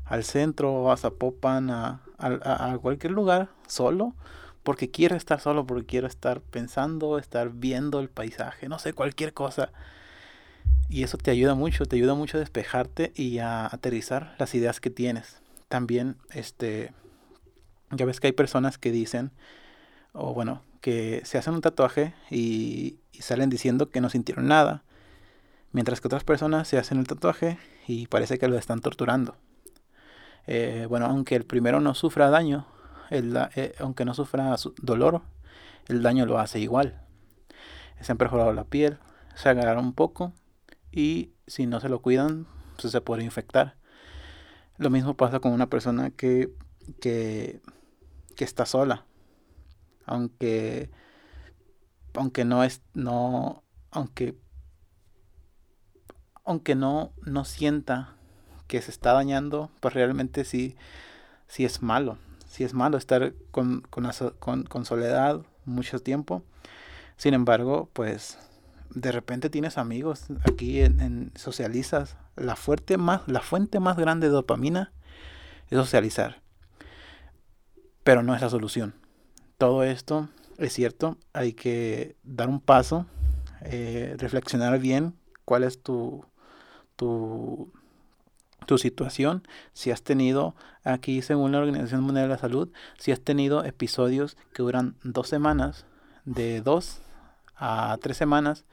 al centro, a Zapopan, a, a, cualquier lugar solo, porque quiero estar solo, porque quiero estar pensando, estar viendo el paisaje, no sé, cualquier cosa. Y eso te ayuda mucho, te ayuda mucho a despejarte y a aterrizar las ideas que tienes. También, este, ya ves que hay personas que dicen, o bueno, que se hacen un tatuaje y, salen diciendo que no sintieron nada, mientras que otras personas se hacen el tatuaje y parece que lo están torturando. Eh, bueno, aunque el primero no sufra daño, el, eh, aunque no sufra dolor, el daño lo hace igual. Se han perforado la piel, se agarraron un poco y si no se lo cuidan, pues se puede infectar. Lo mismo pasa con una persona que, que, que está sola. Aunque, aunque no es, no, aunque, aunque no, no sienta que se está dañando, pues realmente sí, sí es malo. Sí es malo estar con, con, con, con soledad mucho tiempo. Sin embargo, pues de repente tienes amigos aquí en, socializas. La, fuerte más, la fuente más grande de dopamina es socializar. Pero no es la solución. Todo esto es cierto, hay que dar un paso, eh, reflexionar bien cuál es tu, tu, tu situación, si has tenido, aquí según la Organización Mundial de la Salud, si has tenido episodios que duran dos semanas, de dos a tres semanas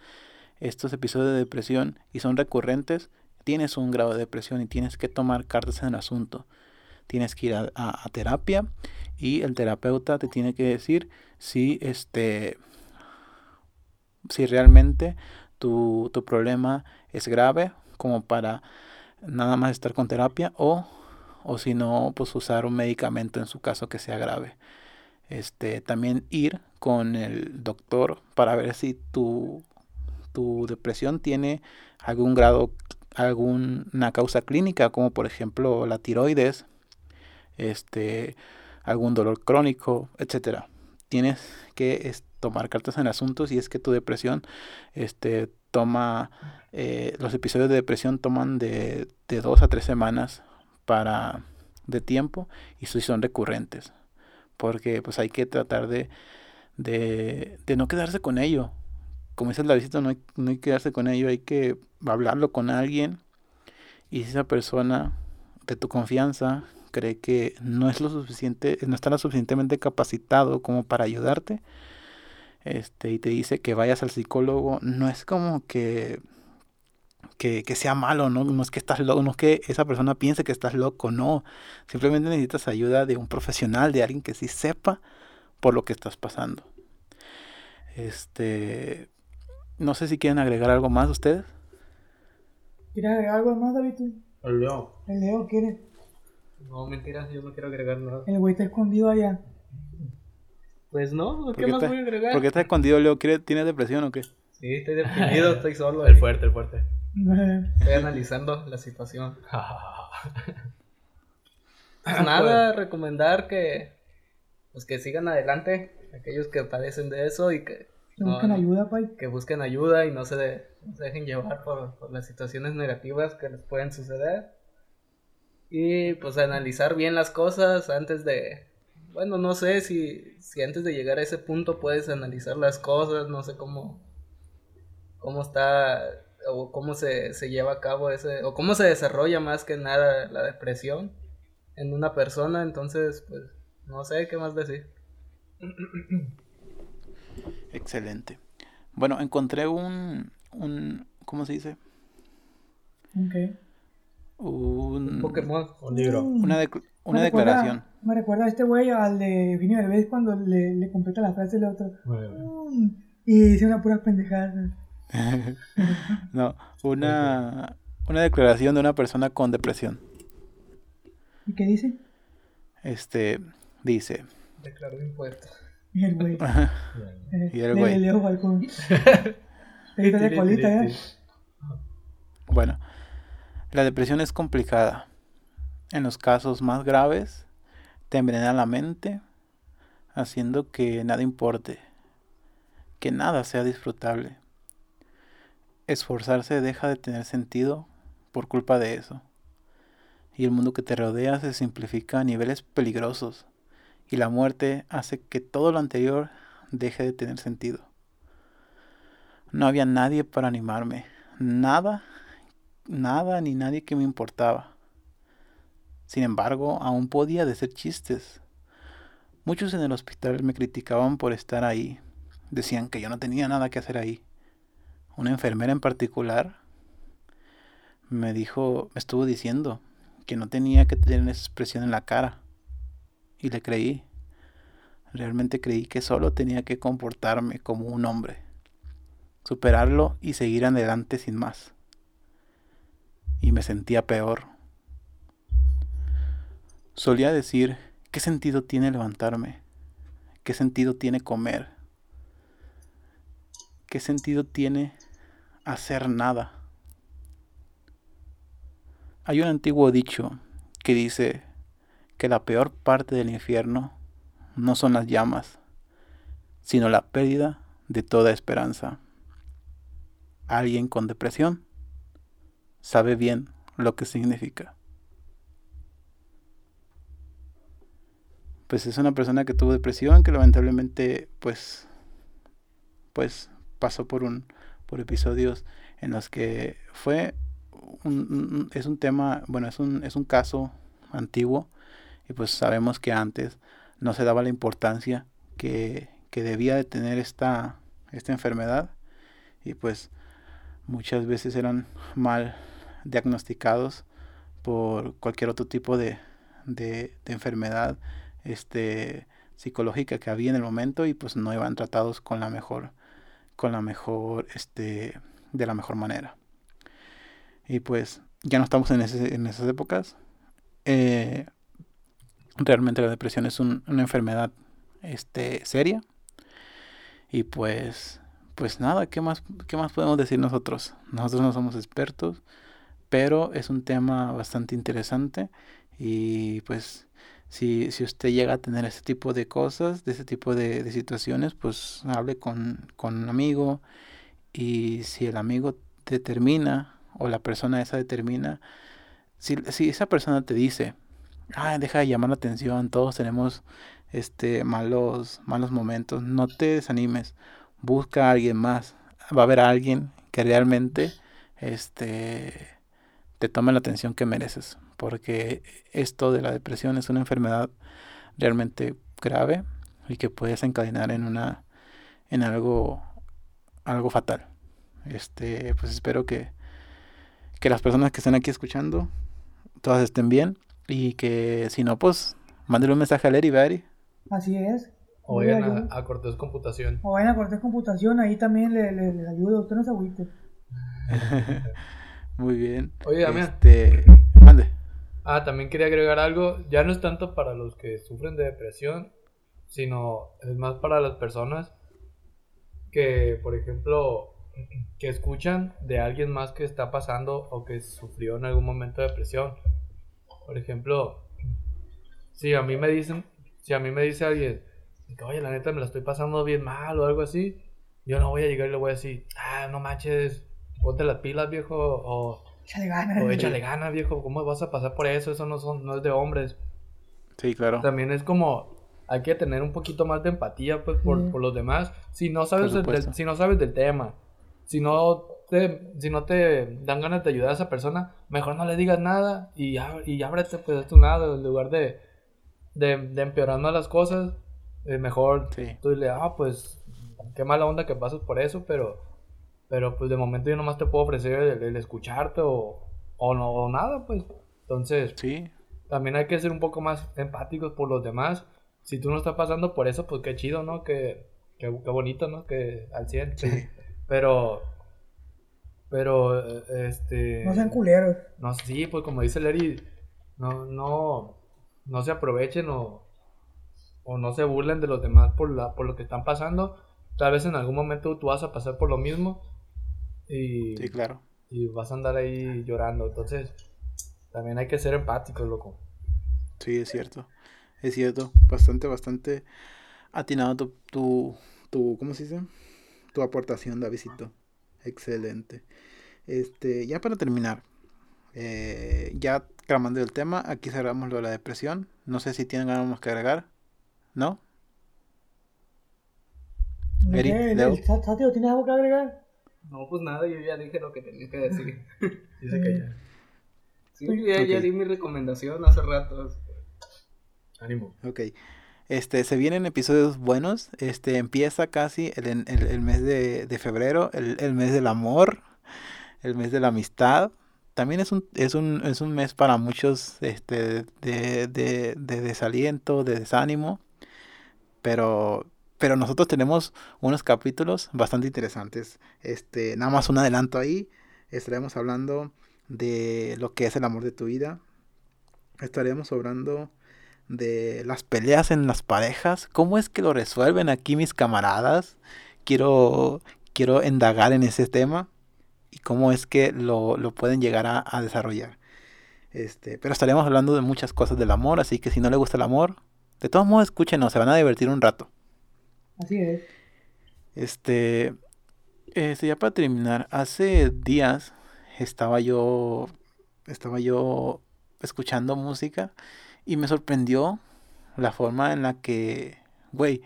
estos episodios de depresión y son recurrentes, tienes un grado de depresión y tienes que tomar cartas en el asunto. Tienes que ir a, terapia y el terapeuta te tiene que decir si este si realmente tu, tu problema es grave como para nada más estar con terapia o, o si no, pues usar un medicamento en su caso que sea grave. Este, también ir con el doctor para ver si tu, tu depresión tiene algún grado, alguna causa clínica, como por ejemplo la tiroides, este, algún dolor crónico, etcétera. Tienes que tomar cartas en asuntos y es que tu depresión este, toma, eh, los episodios de depresión toman de, de dos a tres semanas para de tiempo y son recurrentes porque pues hay que tratar de, de, no quedarse con ello. Como dice la visita, no hay, no hay que quedarse con ello, hay que hablarlo con alguien. Y si esa persona de tu confianza cree que no es lo suficiente, no está lo suficientemente capacitado como para ayudarte, este, y te dice que vayas al psicólogo, no es como que que, sea malo, ¿no? No es que estás loco, no es que esa persona piense que estás loco, no. Simplemente necesitas ayuda de un profesional, de alguien que sí sepa por lo que estás pasando. Este, no sé si quieren agregar algo más ustedes. ¿Quieres agregar algo más, David? El Leo. El Leo quiere. No, mentiras, yo no quiero agregar nada. El güey está escondido allá. Pues no, ¿qué más voy a agregar? ¿Por qué está escondido, Leo? ¿Tienes depresión o qué? Sí, estoy deprimido, estoy solo. El fuerte, el fuerte. Estoy analizando la situación. pues nada, recomendar que pues que sigan adelante aquellos que padecen de eso y que, busquen ayuda, Que busquen ayuda y no se, dejen llevar por, por, las situaciones negativas que les pueden suceder. Y pues analizar bien las cosas antes de... Bueno, no sé si, si antes de llegar a ese punto puedes analizar las cosas, no sé cómo, cómo está o cómo se, se lleva a cabo ese, o cómo se desarrolla más que nada la depresión en una persona, entonces, pues, no sé qué más decir. Excelente. Bueno, encontré un, un ¿cómo se dice? Okay. Un, Pokémon, un libro. Una, una declaración. me recuerda a este güey al de Eugenio Derbez cuando le, le completa la frase del otro. Mm, y dice una pura pendejada. no, una, una declaración de una persona con depresión. ¿Y qué dice? Este, dice. Declaró impuestos. Y el güey. y el güey. Leo de colita, ¿eh? Bueno, la depresión es complicada. En los casos más graves, te envenena la mente, haciendo que nada importe, que nada sea disfrutable. Esforzarse deja de tener sentido por culpa de eso. Y el mundo que te rodea se simplifica a niveles peligrosos. Y la muerte hace que todo lo anterior deje de tener sentido. No había nadie para animarme. Nada, nada ni nadie que me importaba. Sin embargo, aún podía decir chistes. Muchos en el hospital me criticaban por estar ahí. Decían que yo no tenía nada que hacer ahí. Una enfermera en particular me dijo, me estuvo diciendo que no tenía que tener esa expresión en la cara. Y le creí. Realmente creí que solo tenía que comportarme como un hombre. Superarlo y seguir adelante sin más. Y me sentía peor. Solía decir, ¿qué sentido tiene levantarme? ¿Qué sentido tiene comer? ¿Qué sentido tiene hacer nada? Hay un antiguo dicho que dice que la peor parte del infierno no son las llamas, sino la pérdida de toda esperanza. Alguien con depresión sabe bien lo que significa. Pues es una persona que tuvo depresión, que lamentablemente pues pues pasó por un por episodios en los que fue es un tema, bueno, es un, es un caso antiguo y pues sabemos que antes no se daba la importancia que, que debía de tener esta, esta enfermedad y pues muchas veces eran mal diagnosticados por cualquier otro tipo de, de, de, enfermedad este psicológica que había en el momento y pues no iban tratados con la mejor con la mejor este de la mejor manera y pues ya no estamos en, en esas épocas. Eh, realmente la depresión es una enfermedad este, seria. Y pues, pues nada, ¿qué más, ¿qué más podemos decir nosotros? Nosotros no somos expertos, pero es un tema bastante interesante. Y pues si, si usted llega a tener ese tipo de cosas, de ese tipo de, de situaciones, pues hable con, con un amigo. Y si el amigo determina o la persona esa determina, si, si esa persona te dice, ah, deja de llamar la atención, todos tenemos este malos, malos momentos, no te desanimes, busca a alguien más, va a haber alguien que realmente este te tome la atención que mereces, porque esto de la depresión es una enfermedad realmente grave y que puede desencadenar en una en algo algo fatal. Este, pues espero que que las personas que estén aquí escuchando, todas estén bien. Y que si no, pues mándele un mensaje a Larry Barry. Así es. O vayan a, Cortés Computación. O vayan a Cortés Computación, ahí también le, le, ayuda, usted no se agüite. Muy bien. Oye, Damián. Este, mande. Ah, también quería agregar algo. Ya no es tanto para los que sufren de depresión, sino es más para las personas que, por ejemplo, que escuchan de alguien más que está pasando o que sufrió en algún momento de depresión. Por ejemplo, si a mí me dicen, si a mí me dice alguien, oye, la neta me la estoy pasando bien mal o algo así, yo no voy a llegar y le voy a decir, ah, no manches, ponte las pilas, viejo, o échale ganas, o échale ganas, viejo, ¿cómo vas a pasar por eso? Eso no, son, no es de hombres. Sí, claro. También es como, hay que tener un poquito más de empatía pues, por, mm. por los demás. Si no, sabes si no sabes del tema, si no te, si no te dan ganas de ayudar a esa persona, mejor no le digas nada y, y ábrete pues de tu lado, en lugar de, de, de empeorando las cosas, es mejor tú dile, ah, pues qué mala onda que pasas por eso, pero, pero pues de momento yo nomás te puedo ofrecer el, escucharte o, o no o nada, pues. Entonces, sí. también hay que ser un poco más empáticos por los demás. Si tú no estás pasando por eso, pues qué chido, ¿no? Que, qué, bonito, ¿no? Que al 100. Sí. Pero. Pero, este. No sean culeros. No, sí, pues como dice Larry, no, no, no se aprovechen o, o no se burlen de los demás por, la, por lo que están pasando. Tal vez en algún momento tú vas a pasar por lo mismo. Y, sí, claro. Y vas a andar ahí llorando. Entonces, también hay que ser empáticos, loco. Sí, es cierto. Es cierto. Bastante, bastante atinado tu, tu, tu, ¿cómo se dice? Tu aportación, Davidito. Excelente. Este, ya para terminar, eh, ya clamando el tema, aquí cerramos lo de la depresión. No sé si tienen algo más que agregar. ¿No? Eri, Satio, ¿tienes algo que agregar? No, pues nada, yo ya dije lo que tenía que decir. Dice que ya. Sí, ya, ya, di mi recomendación hace rato. Ánimo. Ok. Este, se vienen episodios buenos. Este, empieza casi el, el, el mes de, de febrero, el, el, mes del amor, el mes de la amistad. También es un, es un, es un mes para muchos este, de, de, de desaliento, de desánimo. Pero, pero nosotros tenemos unos capítulos bastante interesantes. Este, nada más un adelanto ahí. Estaremos hablando de lo que es el amor de tu vida. Estaremos hablando de las peleas en las parejas. ¿Cómo es que lo resuelven aquí mis camaradas? Quiero, quiero indagar en ese tema y cómo es que lo, lo pueden llegar a, desarrollar. Este, pero estaremos hablando de muchas cosas del amor, así que si no le gusta el amor, de todos modos escúchenos, se van a divertir un rato. Así es. Este, este, ya para terminar, hace días estaba yo, estaba yo escuchando música y me sorprendió la forma en la que, güey,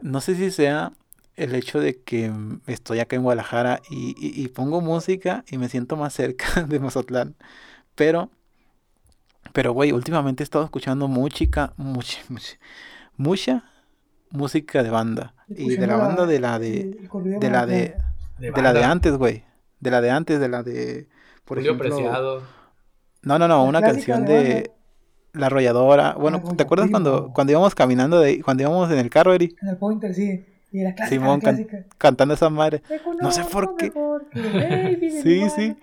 no sé si sea el hecho de que estoy acá en Guadalajara y, y, pongo música y me siento más cerca de Mazatlán. Pero, pero, güey, últimamente he estado escuchando mucha, mucha, mucha, mucha música de banda. Y de la banda de la de, de la de, de la de antes, güey. De la de antes, de la de, por Julio ejemplo. Preciado. No, no, no, una canción de la arrolladora. Bueno, ¿te acuerdas cuando, cuando íbamos caminando, de, cuando íbamos en el carro, Eri? En el Pointer, sí. Y la clásica, Simón. Can, cantando esa madre. No sé por qué. sí, sí.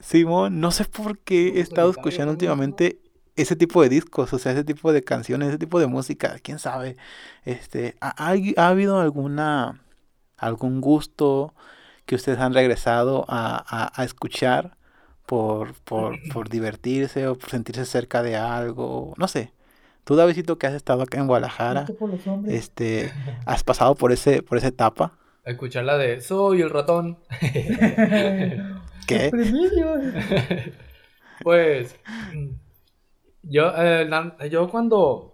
Simón, no sé por qué he estado escuchando últimamente ese tipo de discos, o sea, ese tipo de canciones, ese tipo de música, quién sabe. Este, ¿ha, ha habido alguna algún gusto que ustedes han regresado a, a, a escuchar por, por, por divertirse o por sentirse cerca de algo? No sé. Tú, Davidito, que has estado acá en Guadalajara, este, has pasado por ese, por esa etapa. A escuchar la de Soy el ratón. ¿Qué? pues yo, eh, yo cuando,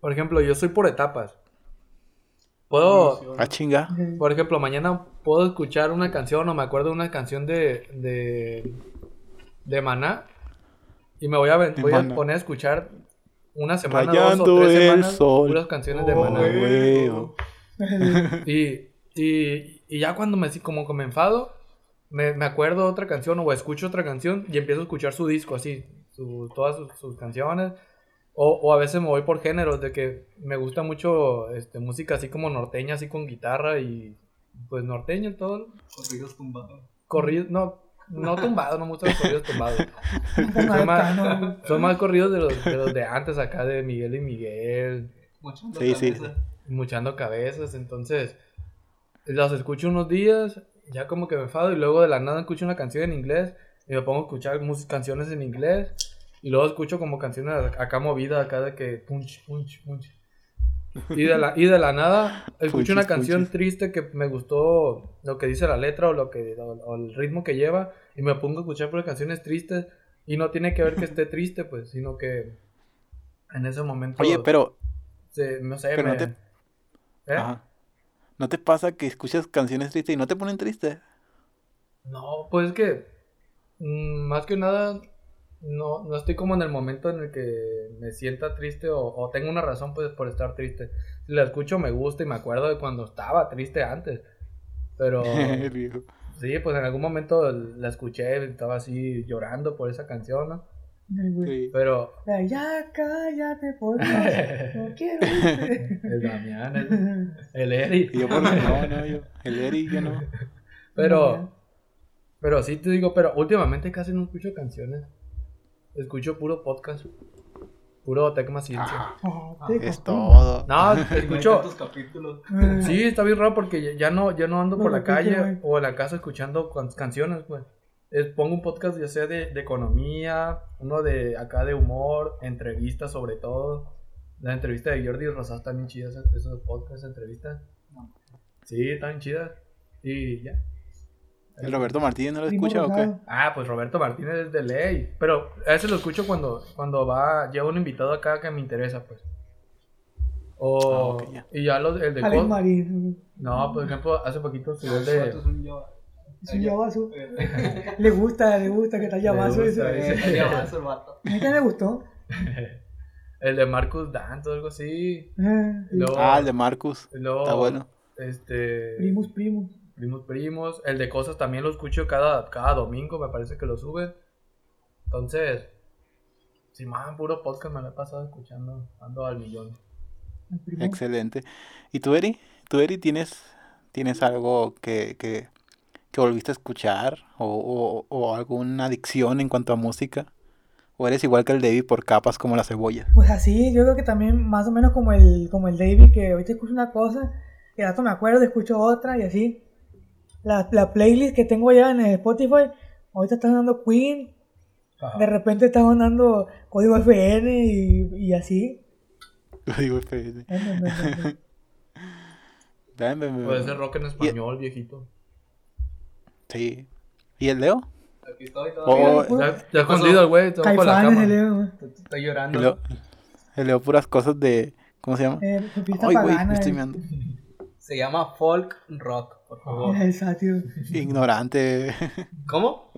por ejemplo, yo soy por etapas. Puedo, a chinga. Por ejemplo, mañana puedo escuchar una canción o me acuerdo de una canción de, de, de Maná y me voy a, voy a poner a escuchar una semana, Rayando dos o tres semanas, sol. puras canciones de Maná. Oh, y, y, y, ya cuando me, como, como me enfado, me, me acuerdo de otra canción o escucho otra canción y empiezo a escuchar su disco así, su, todas sus, sus canciones. O, o, a veces me voy por géneros, de que me gusta mucho este, música así como norteña, así con guitarra y pues norteña todo. Corridos tumbados. Corridos, no, no tumbados, no me gustan los corridos tumbados. son, más, son más corridos de los, de los de antes acá, de Miguel y Miguel. Muchando sí, cabezas. sí. Muchando cabezas, entonces los escucho unos días, ya como que me enfado y luego de la nada escucho una canción en inglés y me pongo a escuchar canciones en inglés y luego escucho como canciones acá movidas, acá de que punch, punch, punch. Y de la, y de la nada escucho una canción triste que me gustó lo que dice la letra o lo que o, o el ritmo que lleva y me pongo a escuchar por canciones tristes y no tiene que ver que esté triste pues sino que en ese momento oye pero se, no sé pero me, no, te, ¿eh? no te pasa que escuchas canciones tristes y no te ponen triste no pues es que mmm, más que nada no, no estoy como en el momento en el que me sienta triste o, o, tengo una razón pues por estar triste. Si la escucho me gusta y me acuerdo de cuando estaba triste antes. Pero sí, pues en algún momento la escuché, estaba así llorando por esa canción, ¿no? Sí. Pero ya cállate por no quiero El Damián, el, el Eri. Yo por no, no, yo, el Eri yo no. Pero pero sí te digo, pero últimamente casi no escucho canciones. Escucho puro podcast. Puro Tecma Ciencia. Ah, es todo. No, escucho. Sí, está bien raro porque ya no, ya no ando por la calle o en la casa escuchando canciones, pues. Es, pongo un podcast ya sea de, de, economía, uno de acá de humor, entrevistas sobre todo. La entrevista de Jordi Rosado están bien chidas, esos podcasts, entrevistas. Sí, están chidas. Y ya. ¿El Roberto Martínez no lo escucha o qué? Ah, pues Roberto Martínez es de ley. Pero a veces lo escucho cuando, cuando va, lleva un invitado acá que me interesa, pues. O, ah, y ya los, el de Alex Marín. No, por ejemplo, hace poquito subió el de. Es un Yavazo. le gusta, le gusta que está. Le el vato. A mí me gustó. el de Marcus Dante o algo así. Ah, ah el de Marcus. está bueno. Este. Primos, primos. Primos, primos. El de cosas también lo escucho cada, cada domingo, me parece que lo sube. Entonces, si más puro podcast me lo he pasado escuchando, ando al millón. Excelente. ¿Y tú, Eri? ¿Tú, Eri, tienes, tienes algo que, que, que volviste a escuchar? O, o, alguna adicción en cuanto a música? ¿O eres igual que el David por capas como la cebolla? Pues así, yo creo que también más o menos como el, como el David, que ahorita escucho una cosa, y rato me acuerdo, escucho otra y así la, la playlist que tengo ya en Spotify, ahorita está sonando Queen, de repente está sonando Código FN y, y así. Código FN. Puede ser rock en español, viejito. Sí. ¿Y el Leo? Aquí estoy todavía. Oh, ya, escondido el güey, la cama. Leo, Estoy llorando. El Leo, el Leo puras cosas de... ¿Cómo se llama? Eh, Ay, güey, me estoy mirando. Se llama folk rock, por favor. Ignorante. ¿Cómo?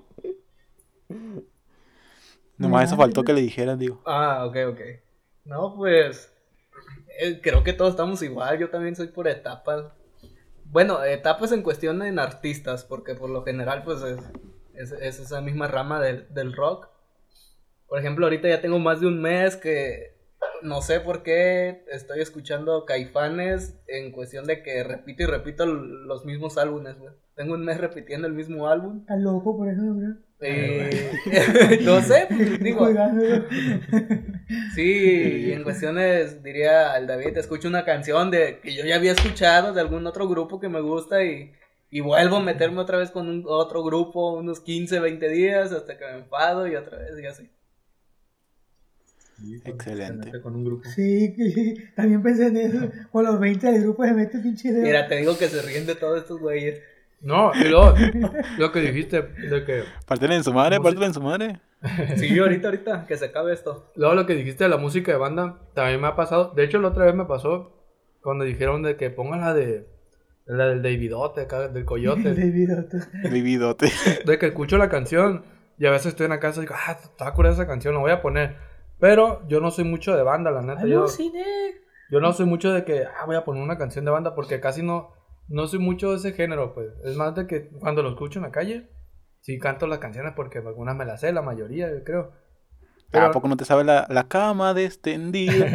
Nomás eso faltó que le dijeran, digo. Ah, ok, ok. No, pues. Eh, creo que todos estamos igual. Yo también soy por etapas. Bueno, etapas en cuestión en artistas, porque por lo general, pues es, es, esa misma rama del, del rock. Por ejemplo, ahorita ya tengo más de un mes que no sé por qué estoy escuchando Caifanes en cuestión de que repito y repito los mismos álbumes, güey. Tengo un mes repitiendo el mismo álbum. Está loco por eso, güey. Eh, no sé, pues, digo. sí, y en cuestiones, diría al David, escucho una canción de que yo ya había escuchado de algún otro grupo que me gusta y, y vuelvo a meterme otra vez con un, otro grupo unos 15, 20 días hasta que me enfado y otra vez y así. Excelente. Con un grupo. Sí, también pensé en eso. Con los 20 del grupo se mete pinche Mira, te digo que se ríen de todos estos güeyes. No, y luego, lo que dijiste, de que... Parten en su madre, parten en su madre. Sí, ahorita, ahorita, que se acabe esto. Luego lo que dijiste de la música de banda, también me ha pasado. De hecho, la otra vez me pasó cuando dijeron de que pongan la de... La del Davidote, acá, del Coyote. Davidote. Davidote. De que escucho la canción y a veces estoy en la casa y digo, ah, está curiosa esa canción, la voy a poner. Pero yo no soy mucho de banda, la neta. Yo, yo no soy mucho de que, ah, voy a poner una canción de banda porque casi no, no soy mucho de ese género, pues. Es más de que cuando lo escucho en la calle, sí canto las canciones porque algunas me las sé, la mayoría, yo creo. Pero, ¿A poco no te sabe la, la cama de extendida?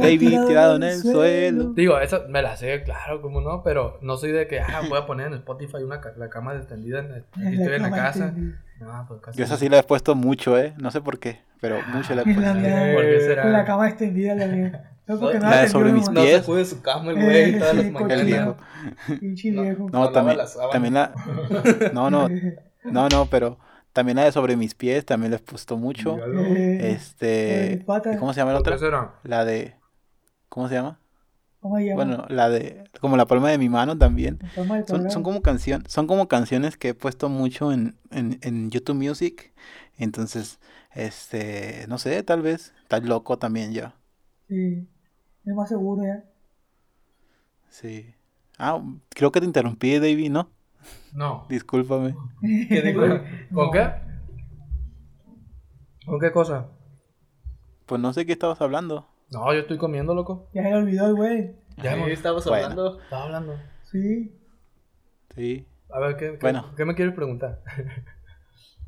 David tirado en el suelo. Digo, esa me la sé, claro, como no, pero no soy de que, ah, voy a poner en Spotify una, la cama extendida, en, estoy en la casa. No, pues casi Yo esa sí la he puesto mucho, ¿eh? No sé por qué, pero mucho la he puesto. La, ¿Por qué será? la cama extendida, la mía. No, la de sobre mis pies. No se puede su cama el güey, eh, todas las mañanas. No, no, también, también la... No, no, no, no, pero también la de sobre mis pies, también la he puesto mucho. Este, ¿cómo se llama la otra? La de, ¿cómo se llama? ¿Cómo se llama? Bueno, la de, como la palma de mi mano también. Son, son, como canción, son como canciones que he puesto mucho en, en, en YouTube Music. Entonces, este, no sé, tal vez, está loco también ya. Sí, es más seguro ya. Sí. Ah, creo que te interrumpí, David, ¿no? No. Discúlpame. ¿Con qué? ¿Con qué cosa? Pues no sé qué estabas hablando. No, yo estoy comiendo, loco. Ya se olvidó güey. Ya sí, estabas hablando. Estaba hablando. Sí. Sí. A ver, ¿qué, bueno. ¿qué me quieres preguntar?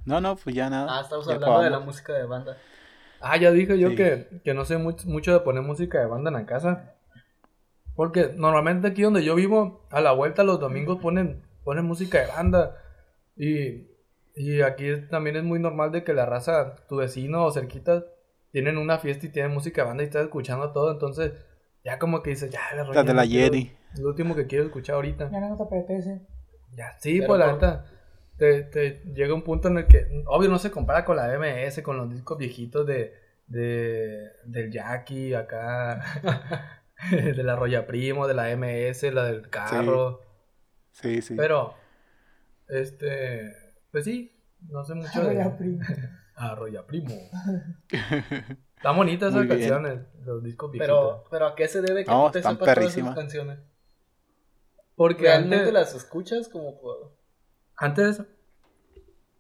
no, no, pues ya nada. Ah, estamos hablando de la música de banda. Ah, ya dije yo que, que no sé mucho, mucho de poner música de banda en la casa. Porque normalmente aquí donde yo vivo, a la vuelta los domingos ponen ponen música de banda. Y, y aquí también es muy normal de que la raza, tu vecino o cerquita, tienen una fiesta y tienen música de banda y estás escuchando todo. Entonces, ya como que dices, ya, la de la Jenny. Es lo último que quiero escuchar ahorita. Ya no te apetece. Ya, sí, pues la neta. Te, te, llega un punto en el que, obvio, no se compara con la MS, con los discos viejitos de, de, del Jackie, acá, de la Roya Primo, de la MS, la del carro. Sí, sí. Pero, este, pues sí, no sé mucho de... Primo. Arroya Primo. Están bonitas Muy esas bien. canciones, los discos viejitos. Pero, pero ¿a qué se debe que No, tú te sepas todas esas canciones? Porque ¿Realmente antes, las escuchas como por... antes,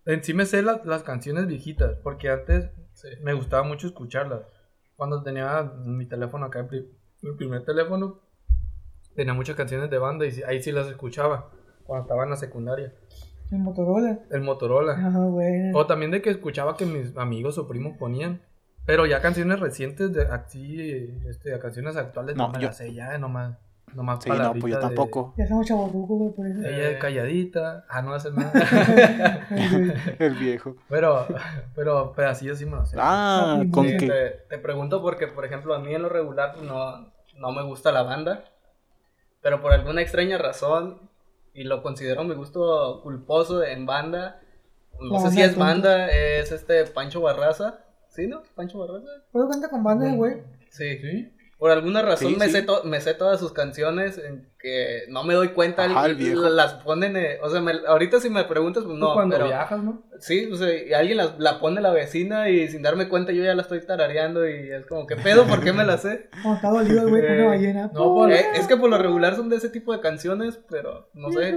en sí me sé las, las canciones viejitas, porque antes Sí. me gustaba mucho escucharlas. Cuando tenía mi teléfono acá, mi primer teléfono, tenía muchas canciones de banda y ahí sí las escuchaba, cuando estaba en la secundaria. El Motorola. El Motorola. Ah, bueno. O también de que escuchaba que mis amigos o primos ponían. Pero ya canciones recientes, de así, este, a canciones actuales, no, No, me yo- las sé ya, nomás, nomás Sí, no, pues yo palabritas de- tampoco. Ya somos chavorrucos, güey, por eso. Ella es calladita, ah, no hace nada. El viejo. pero, pero pedacillos sí me lo sé. Ah, Ah, con sí, que. Te, te pregunto porque, por ejemplo, a mí en lo regular pues, no, no me gusta la banda, pero por alguna extraña razón, y lo considero mi gusto culposo en banda, no sé banda si es banda, es este Pancho Barraza, ¿sí, no? Pancho Barraza. ¿Puedo cantar con bandas, güey? Sí. ¿Sí? Por alguna razón Sí, me, sí. Sé me sé todas sus canciones en que no me doy cuenta, Ajá, el viejo. las ponen, eh, o sea, me- ahorita si me preguntas, pues no, cuando pero... viajas, ¿no? Sí, o sea, y alguien la, la pone la vecina y sin darme cuenta yo ya la estoy tarareando y es como, ¿qué pedo? ¿Por qué me la sé? Cuando está dolido, el güey, con Eh, una ballena. no, por- Eh, es que por lo regular son de ese tipo de canciones, pero no sé.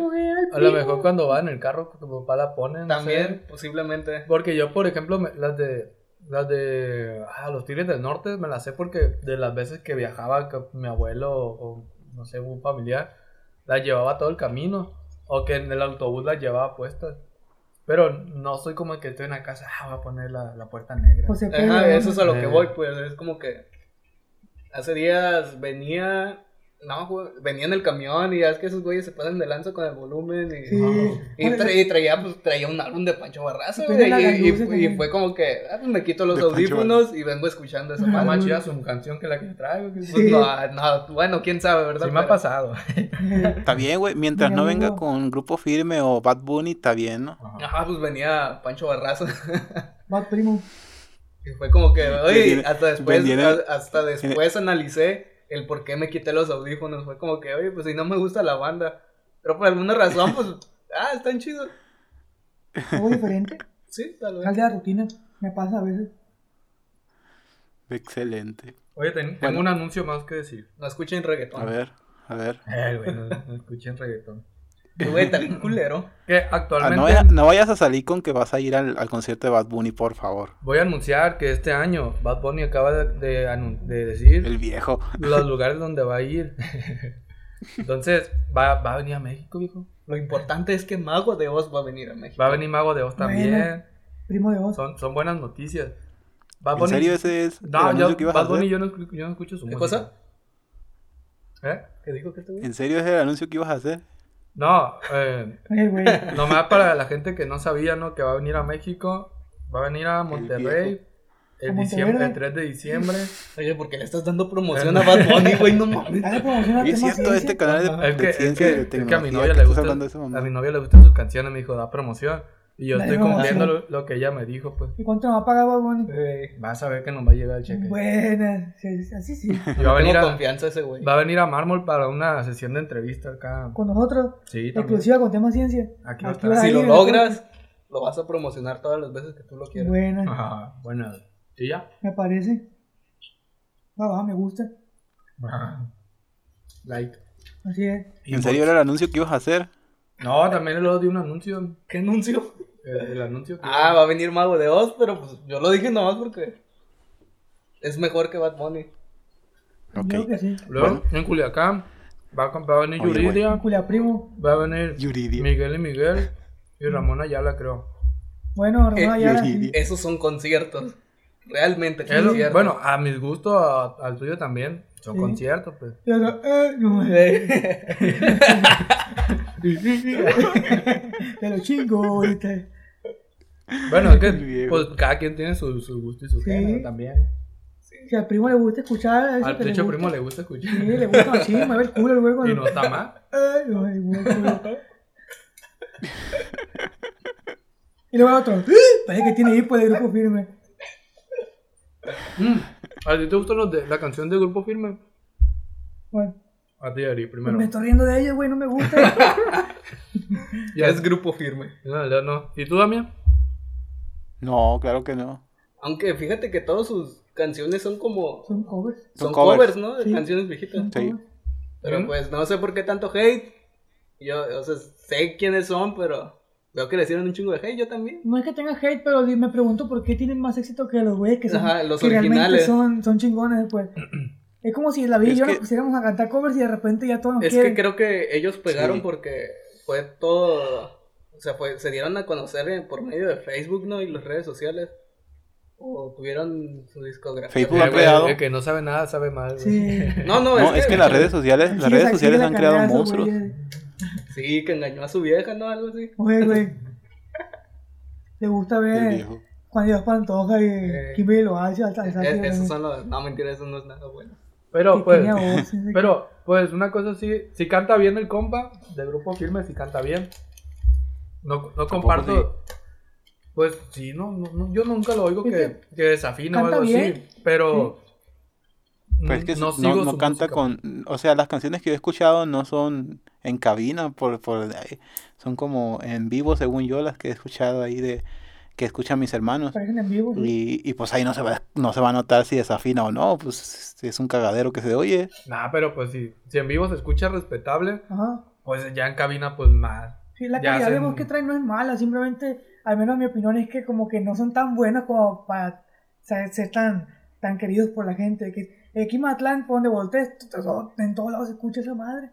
A lo mejor cuando va en el carro, tu papá la pone. no También, sé. posiblemente. Porque yo, por ejemplo, me- las de las de ah, los Tigres del Norte me las sé porque de las veces que viajaba con mi abuelo o, no sé, un familiar, las llevaba todo el camino o que en el autobús las llevaba puestas. Pero no soy como el que estoy en la casa, ah, voy a poner la, la puerta negra. José Ajá, eso es a lo que Eh. voy, pues es como que hace días venía, no, güey, venía en el camión y ya es que esos güeyes se pasan de lanza con el volumen y... Sí. Y, tra- y traía, pues, traía un álbum de Pancho Barraza, Y güey, y, fue como que, ah, pues me quito los De Pancho audífonos y vengo escuchando esa chida su canción que la que traigo. que- Pues Sí. no, no, bueno, quién sabe, ¿verdad? Sí me ha pasado. Está bien, güey. Mientras Mi no venga con grupo firme o Bad Bunny, está bien, ¿no? Ajá, pues venía Pancho Barraza. Bad Primo. Y fue como que, oye, hasta después, hasta después analicé el por qué me quité los audífonos. Fue como que, oye, pues si no me gusta la banda. Pero por alguna razón, pues, ah, están chidos. Algo diferente. Sí, tal vez. Sal de la rutina. Me pasa a veces. Excelente. Oye, ten- tengo Bueno. un anuncio más que decir. No escuchen reggaetón. A ver, a ver. Eh, güey, no, no escuchen reggaetón. Güey, está bien culero. Que Ah, actualmente no, vaya- no vayas a salir con que vas a ir al, al concierto de Bad Bunny, por favor. voy a anunciar que este año Bad Bunny acaba de, de anun- de decir El viejo. los lugares donde va a ir. Entonces, va, va a venir a México, viejo. Lo importante es que Mago de Oz va a venir a México. Va a venir Mago de Oz también. Bueno. Primo de vos. Son, son buenas noticias. Bad ¿En Bunny- serio ese es el No, anuncio yo, que ibas a Bad Bunny hacer? yo no, yo no escucho su ¿Qué música. cosa? ¿Eh? ¿Qué dijo que este? ¿En serio es el anuncio que ibas a hacer? No, eh, nomás para la gente que no sabía, ¿no? Que va a venir a México, va a venir a Monterrey el, ¿A diciembre, el 3 de diciembre. Oye, ¿por qué le estás dando promoción a Bad Bunny, güey? No mames. Dale promoción a es cierto, este canal es de, Es que, de es ciencia que, y de es que a mi novia ¿qué le gusta, a mi novia le gustan sus canciones, me dijo, da promoción. Y yo estoy cumpliendo lo, lo que ella me dijo, pues. ¿Y cuánto nos va a pagar Bad Bunny? Eh, Vas a ver que nos va a llegar el cheque. Buena. Sí, Así sí. Y va a tengo venir a, confianza ese güey. va a venir a Mármol para una sesión de entrevista acá. Con nosotros. Sí, también. Exclusiva con tema ciencia. Aquí Aquí va Si lo logras, lo vas a promocionar todas las veces que tú lo quieras. Buena. Ajá, bueno. ¿Sí ya? Me parece. Va, va, me gusta. Ajá. Like. Así es. ¿En serio era el anuncio que ibas a hacer? No, también lo di un anuncio. ¿Qué anuncio? El, el anuncio que. Ah, va a venir Mago de Oz, pero pues yo lo dije nomás porque es mejor que Bad Bunny. Ok. Creo que sí. Luego, en Culiacán, va a, va a venir Oye. Yuridia, primo. va a venir Yuridia. Miguel y Miguel y Ramón Ayala, creo. Bueno, Ramón Eh, Ayala. Yuridia. Esos son conciertos. Realmente Eso, conciertos. bueno, a mis gustos, a- al tuyo también, son Sí. conciertos, pues. Luego, eh, no, Te lo chingo ahorita. Bueno, es que El pues, cada quien tiene su, su gusto y su Sí. género también. Si al primo le gusta escuchar. eso Al que le techo gusta. primo le gusta escuchar. Sí, le gusta así, mueve el culo el güey. Y cuando- no está mal. Ay, no, ay, güey, culo. Y luego otro. ¡Ah! Parece que tiene hipo de grupo firme. Mm, ¿A ti te gusta la canción de Grupo Firme? Bueno. A ti, Ari, primero. Me estoy riendo de ella, güey, no me gusta. ya es Grupo Firme. No, ya no. ¿Y tú, Damián? No, claro que no. Aunque fíjate que todas sus canciones son como... Son covers. Son, covers, ¿no? De canciones viejitas. Sí. Pero pues no sé por qué tanto hate. Yo, o sea, sé quiénes son, pero veo que le hicieron un chingo de hate, yo también. No es que tenga hate, pero me pregunto por qué tienen más éxito que los güeyes que son Ajá, los que originales. realmente son, son chingones, pues. Es como si la vida y yo nos pusiéramos a cantar covers y de repente ya todos nos Es quieren. que creo que ellos pegaron porque fue todo... O sea, fue, se dieron a conocer por medio de Facebook, ¿no? Y las redes sociales. O tuvieron su discografía. Facebook ha creado... El que no sabe nada sabe mal. Sí. No, no, no, es, que, las redes sociales, las redes sociales han creado monstruos. Sí, que engañó a su vieja, ¿no? Algo así. Oye, güey. Le gusta ver cuando Dios Pantoja y eh, Kimberly lo hace. Es, esos son los... No, mentira, eso no es nada bueno. Pero pues, pero pues una cosa sí, si canta bien el compa del grupo firme, si canta bien. No, no comparto. Pues sí, no, no, yo nunca lo oigo que, que desafina o algo así, pero pues es que no, no, canta con, o sea, las canciones que yo he escuchado no son en cabina, por, por son como en vivo según yo las que he escuchado ahí de que escuchan mis hermanos. En vivo, y, y, pues ahí no se va no se va a notar si desafina o no, pues es un cagadero que se oye. Nah, pero pues si, si en vivo se escucha respetable, pues ya en cabina pues más. Sí, la calidad de voz que trae no es mala, simplemente, al menos mi opinión es que como que no son tan buenas como para ser, ser tan, tan queridos por la gente. Que aquí en Matlán, por donde voltees, en todos lados se escucha esa madre.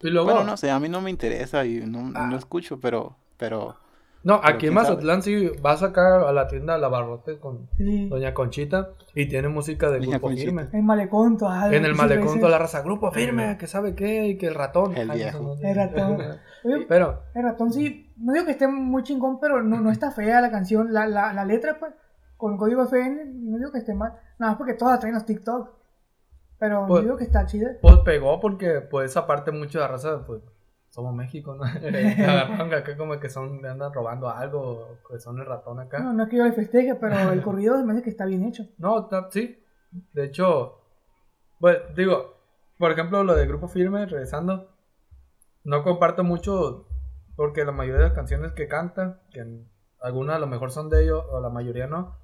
Y luego, bueno, no sé, a mí no me interesa y no, no lo escucho, pero, pero no, aquí en Mazatlán sí vas acá a la tienda La Barrote con Doña Conchita y tiene música de Grupo Firme. En Malecón, En el Malecón toda la raza, Grupo Firme, que sabe qué, y que el ratón. El viejo. El ratón. pero, el ratón sí, no digo que esté muy chingón, pero no, no está fea la canción, la, la, la letra, pues, con código FN, no digo que esté mal. Nada más porque todas traen los TikTok. Pero pues, digo que está chida. Pues pegó porque, pues, aparte mucho de la raza, pues somos México, ¿no? Agarraron acá como que son, andan robando algo, que son el ratón acá. No, no es que yo le festeje, pero el corrido me dice que está bien hecho. No, sí. De hecho, pues digo, por ejemplo, lo de Grupo Firme, regresando, no comparto mucho porque la mayoría de las canciones que cantan, que algunas a lo mejor son de ellos o la mayoría no,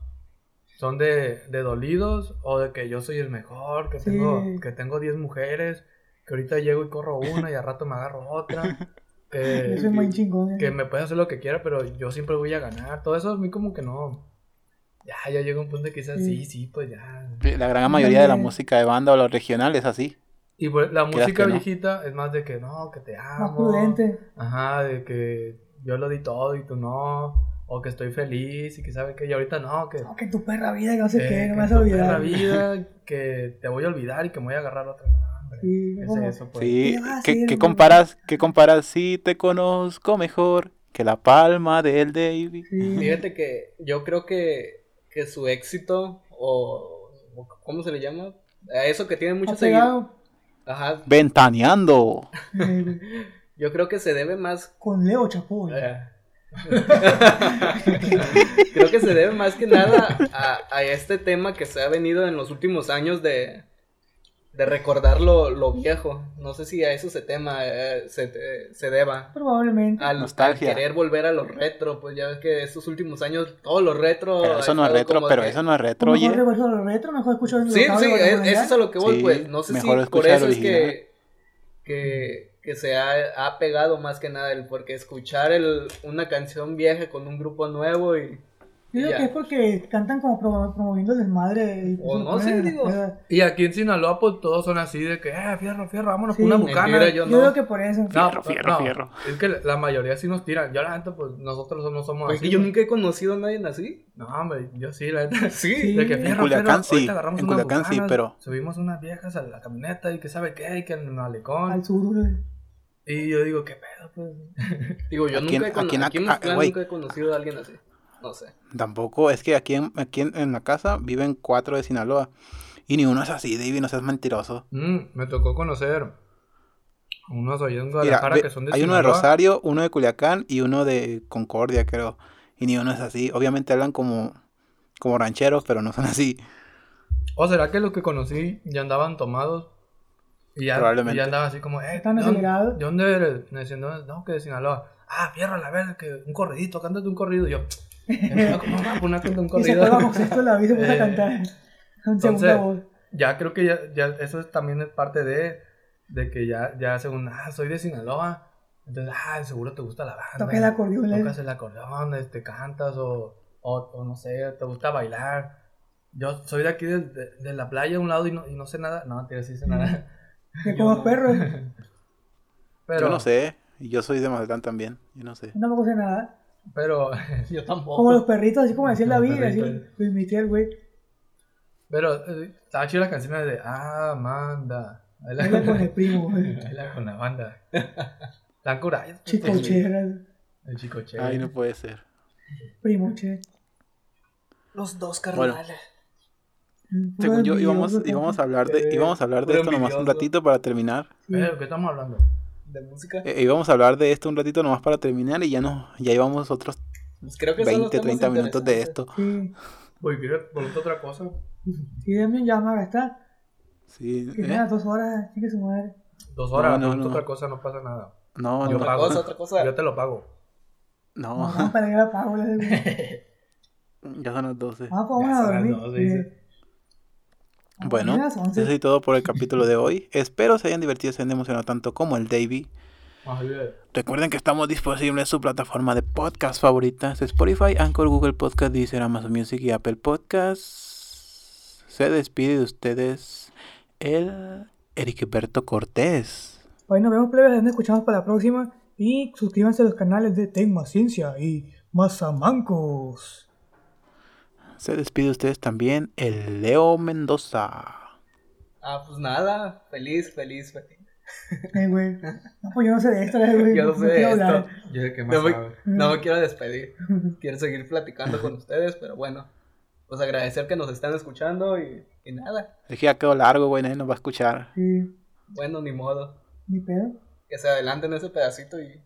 son de, de dolidos o de que yo soy el mejor, que tengo que tengo 10 mujeres que ahorita llego y corro una y al rato me agarro otra. Que, chingón, que me puede hacer lo que quiera, pero yo siempre voy a ganar. Todo eso a mí como que no. Ya, ya llega un punto que dices, sí. sí, pues ya. La gran mayoría de la música de banda o los regionales así. Y pues la música viejita es más de que no, que te amo. Más prudente. Ajá, de que yo lo di todo y tú no. O que estoy feliz y que sabe que y ahorita no, que... No, que tu perra vida, que no sé qué, no me vas a olvidar. perra vida, que te voy a olvidar y que me voy a agarrar otra. Sí, es eso, pues. sí. ¿Qué, comparas, ¿qué comparas si te conozco mejor que la palma del David? Fíjate que yo creo que, que su éxito, o, ¿cómo se le llama? A eso que tiene mucho seguido. Ajá. Ventaneando. yo creo que se debe más... Con Leo Chapoy. Eh. creo que se debe más que nada a, a este tema que se ha venido en los últimos años de de recordar lo, lo, viejo. No sé si a eso se tema, eh, se, se, deba. Probablemente. Al, Nostalgia. querer volver a lo retro, pues ya ves que estos últimos años todo lo retro. Pero eso no es retro, pero eso no es retro, oye. Mejor lo retro, mejor escucho Sí, sí, eso es a lo que voy, pues. No sé si por eso es que, que, que se ha, ha, pegado más que nada, el, porque escuchar el, una canción vieja con un grupo nuevo y yo creo que es porque cantan como promoviendo el desmadre. O no sé, digo. Y aquí en Sinaloa, pues todos son así de que, eh, fierro, fierro, vámonos con una bucana. yo, no. creo que por eso. Fierro, fierro, fierro. Es que la mayoría sí nos tiran. Yo, la gente, pues nosotros no somos pues así. yo nunca he conocido a nadie así. No, hombre, yo sí, la neta. Sí. De que fierro, en Culiacán sí. En Culiacán sí, pero. Subimos unas viejas a la camioneta y que sabe qué, y que en el malecón. Al sur, güey. Y yo digo, ¿qué pedo, pues? digo, yo nunca, he, aquí, aquí, nunca he conocido a alguien así. No sé. Tampoco, es que aquí en, aquí en, la casa viven cuatro de Sinaloa. Y ni uno es así, David, no seas mentiroso. Mm, me tocó conocer unos ahí en Guadalajara que son de Hay uno de Rosario, uno de Culiacán y uno de Concordia, creo. Y ni uno es así. Obviamente hablan como, como rancheros, pero no son así. ¿O será que los que conocí ya andaban tomados? Y ya, Probablemente. y ya andaban así como, eh, ¿Están ¿de dónde- acelerados? ¿De dónde eres? Me decían, no, no, que de Sinaloa. Ah, fierro, la verdad, que un corridito, cántate un corrido. Y yo, ¿cómo me voy a poner a un Y se corrido? fue bajo sexto la vida y se puso a Eh, cantar. Segunda voz. ya creo que ya, ya eso es- también es parte de, de que ya, ya según, ah, soy de Sinaloa. Entonces, ah, seguro te gusta la banda. Toca el acordeón, ¿eh? Tocas el acordeón, este, cantas o, o, o no sé, te gusta bailar. Yo soy de aquí de, de- de la playa a un lado y no, y no sé nada. No, te sí sé nada. Que como no. perros. Pero, Yo no sé. Y yo soy de Mazatlán también. Yo no sé. No me sé nada. Pero, Yo tampoco. Como los perritos, así como decía Como David, así lo imité al güey. pero, eh, estaba chida la canción de Ah, Amanda. Baila Baila con el primo, güey. Baila con la banda. Tan curadas. Chicocheras. El chico chévere. Ay, no puede ser. Primo, che. Los dos Bueno. carnales. Puro Según yo, íbamos, íbamos a hablar de, íbamos a hablar de esto nomás un ratito para terminar. Sí. Eh, ¿Qué estamos hablando? De música. Eh, íbamos a hablar de esto un ratito nomás para terminar y ya no, ya íbamos otros Pues creo que son los 20, temas 30 minutos de esto. Sí. Oye, ¿quieres preguntar otra cosa? Sí, también ya me gastar. Sí, Que ¿eh? dos horas, chique su madre. Dos horas, No, no, no. otra cosa, no pasa nada. No, Yo no, Otra pago. cosa, otra cosa. Yo te lo pago. No, no, vamos para ir a Paula, güey. ya son las 12. Ah, pues vamos Ya a son las dormir. Bueno, eso es todo por el capítulo de hoy. Espero se hayan divertido, se hayan emocionado tanto como el Davey. Recuerden que estamos disponibles en su plataforma de podcast favoritas: Spotify, Anchor, Google Podcast, Deezer, Amazon Music y Apple Podcasts. Se despide de ustedes el Ericberto Cortés. Hoy nos vemos, plebes. Nos escuchamos para la próxima. Y suscríbanse a los canales de Ten Más Ciencia y Mazamancos. Se despide de ustedes también el Leo Mendoza. Ah, pues nada. Feliz, feliz, feliz. Eh, güey. No, pues yo no sé de esto, güey. Yo no sé de quiero esto. hablar. Yo sé que más No me, no me quiero despedir. Quiero seguir platicando con ustedes, pero bueno. Pues agradecer que nos están escuchando y, y nada. Es que ya quedó largo, güey, nadie nos va a escuchar. Sí, Bueno, ni modo. ni pedo. Que se adelanten ese pedacito y.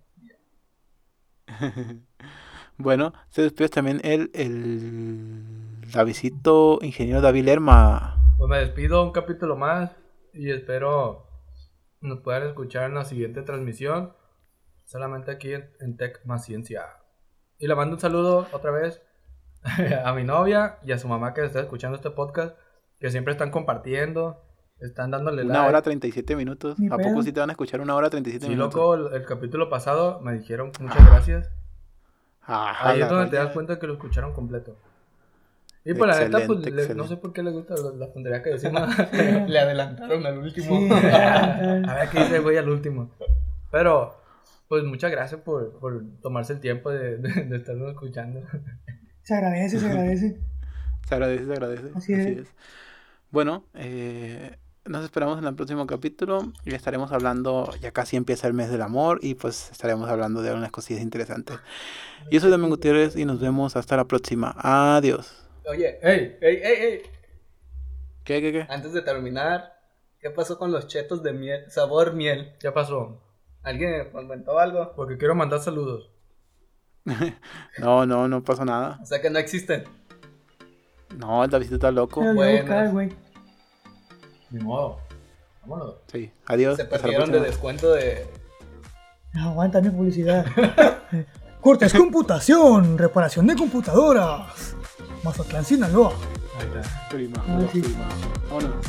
Bueno, se despide también el, el Davidito ingeniero David Lerma. Pues me despido un capítulo más y espero nos puedan escuchar en la siguiente transmisión. Solamente aquí en, en Tech Más Ciencia. Y le mando un saludo otra vez a mi novia y a su mamá que está escuchando este podcast. Que siempre están compartiendo, están dándole Una like. hora 37 minutos. ¿A poco sí te van a escuchar una hora 37 Sí, minutos? loco, el, el capítulo pasado me dijeron muchas gracias. Ah, Ahí es donde te das cuenta que lo escucharon completo. Y por la neta, pues le- no sé por qué les gusta la, tontería que decimos. Le adelantaron al último. Sí. A ver qué dice el güey al último. Pero, pues muchas gracias por, por tomarse el tiempo de, de, de estarnos escuchando. Se agradece, se agradece. Se agradece, se agradece. Así es. Bueno, eh, nos esperamos en el próximo capítulo y estaremos hablando, ya casi empieza el mes del amor y pues estaremos hablando de unas cosillas interesantes. Yo soy Damián Gutiérrez y nos vemos hasta la próxima. Adiós. Oye, ¡Ey! ey, ey, ey. ¿Qué, qué, qué? Antes de terminar, ¿qué pasó con los chetos de miel? Sabor miel. ¿Qué pasó? ¿Alguien comentó algo? Porque quiero mandar saludos. No, no, no pasó nada. O sea que no existen. No, el Davidito está loco. Bueno. Ni modo. Vámonos. Sí, adiós. Se perdieron de descuento de. No, aguanta mi publicidad. Cortes Computación, reparación de computadoras. Mazatlán, Sinaloa. Ahí está. Prima, ah, Vámonos.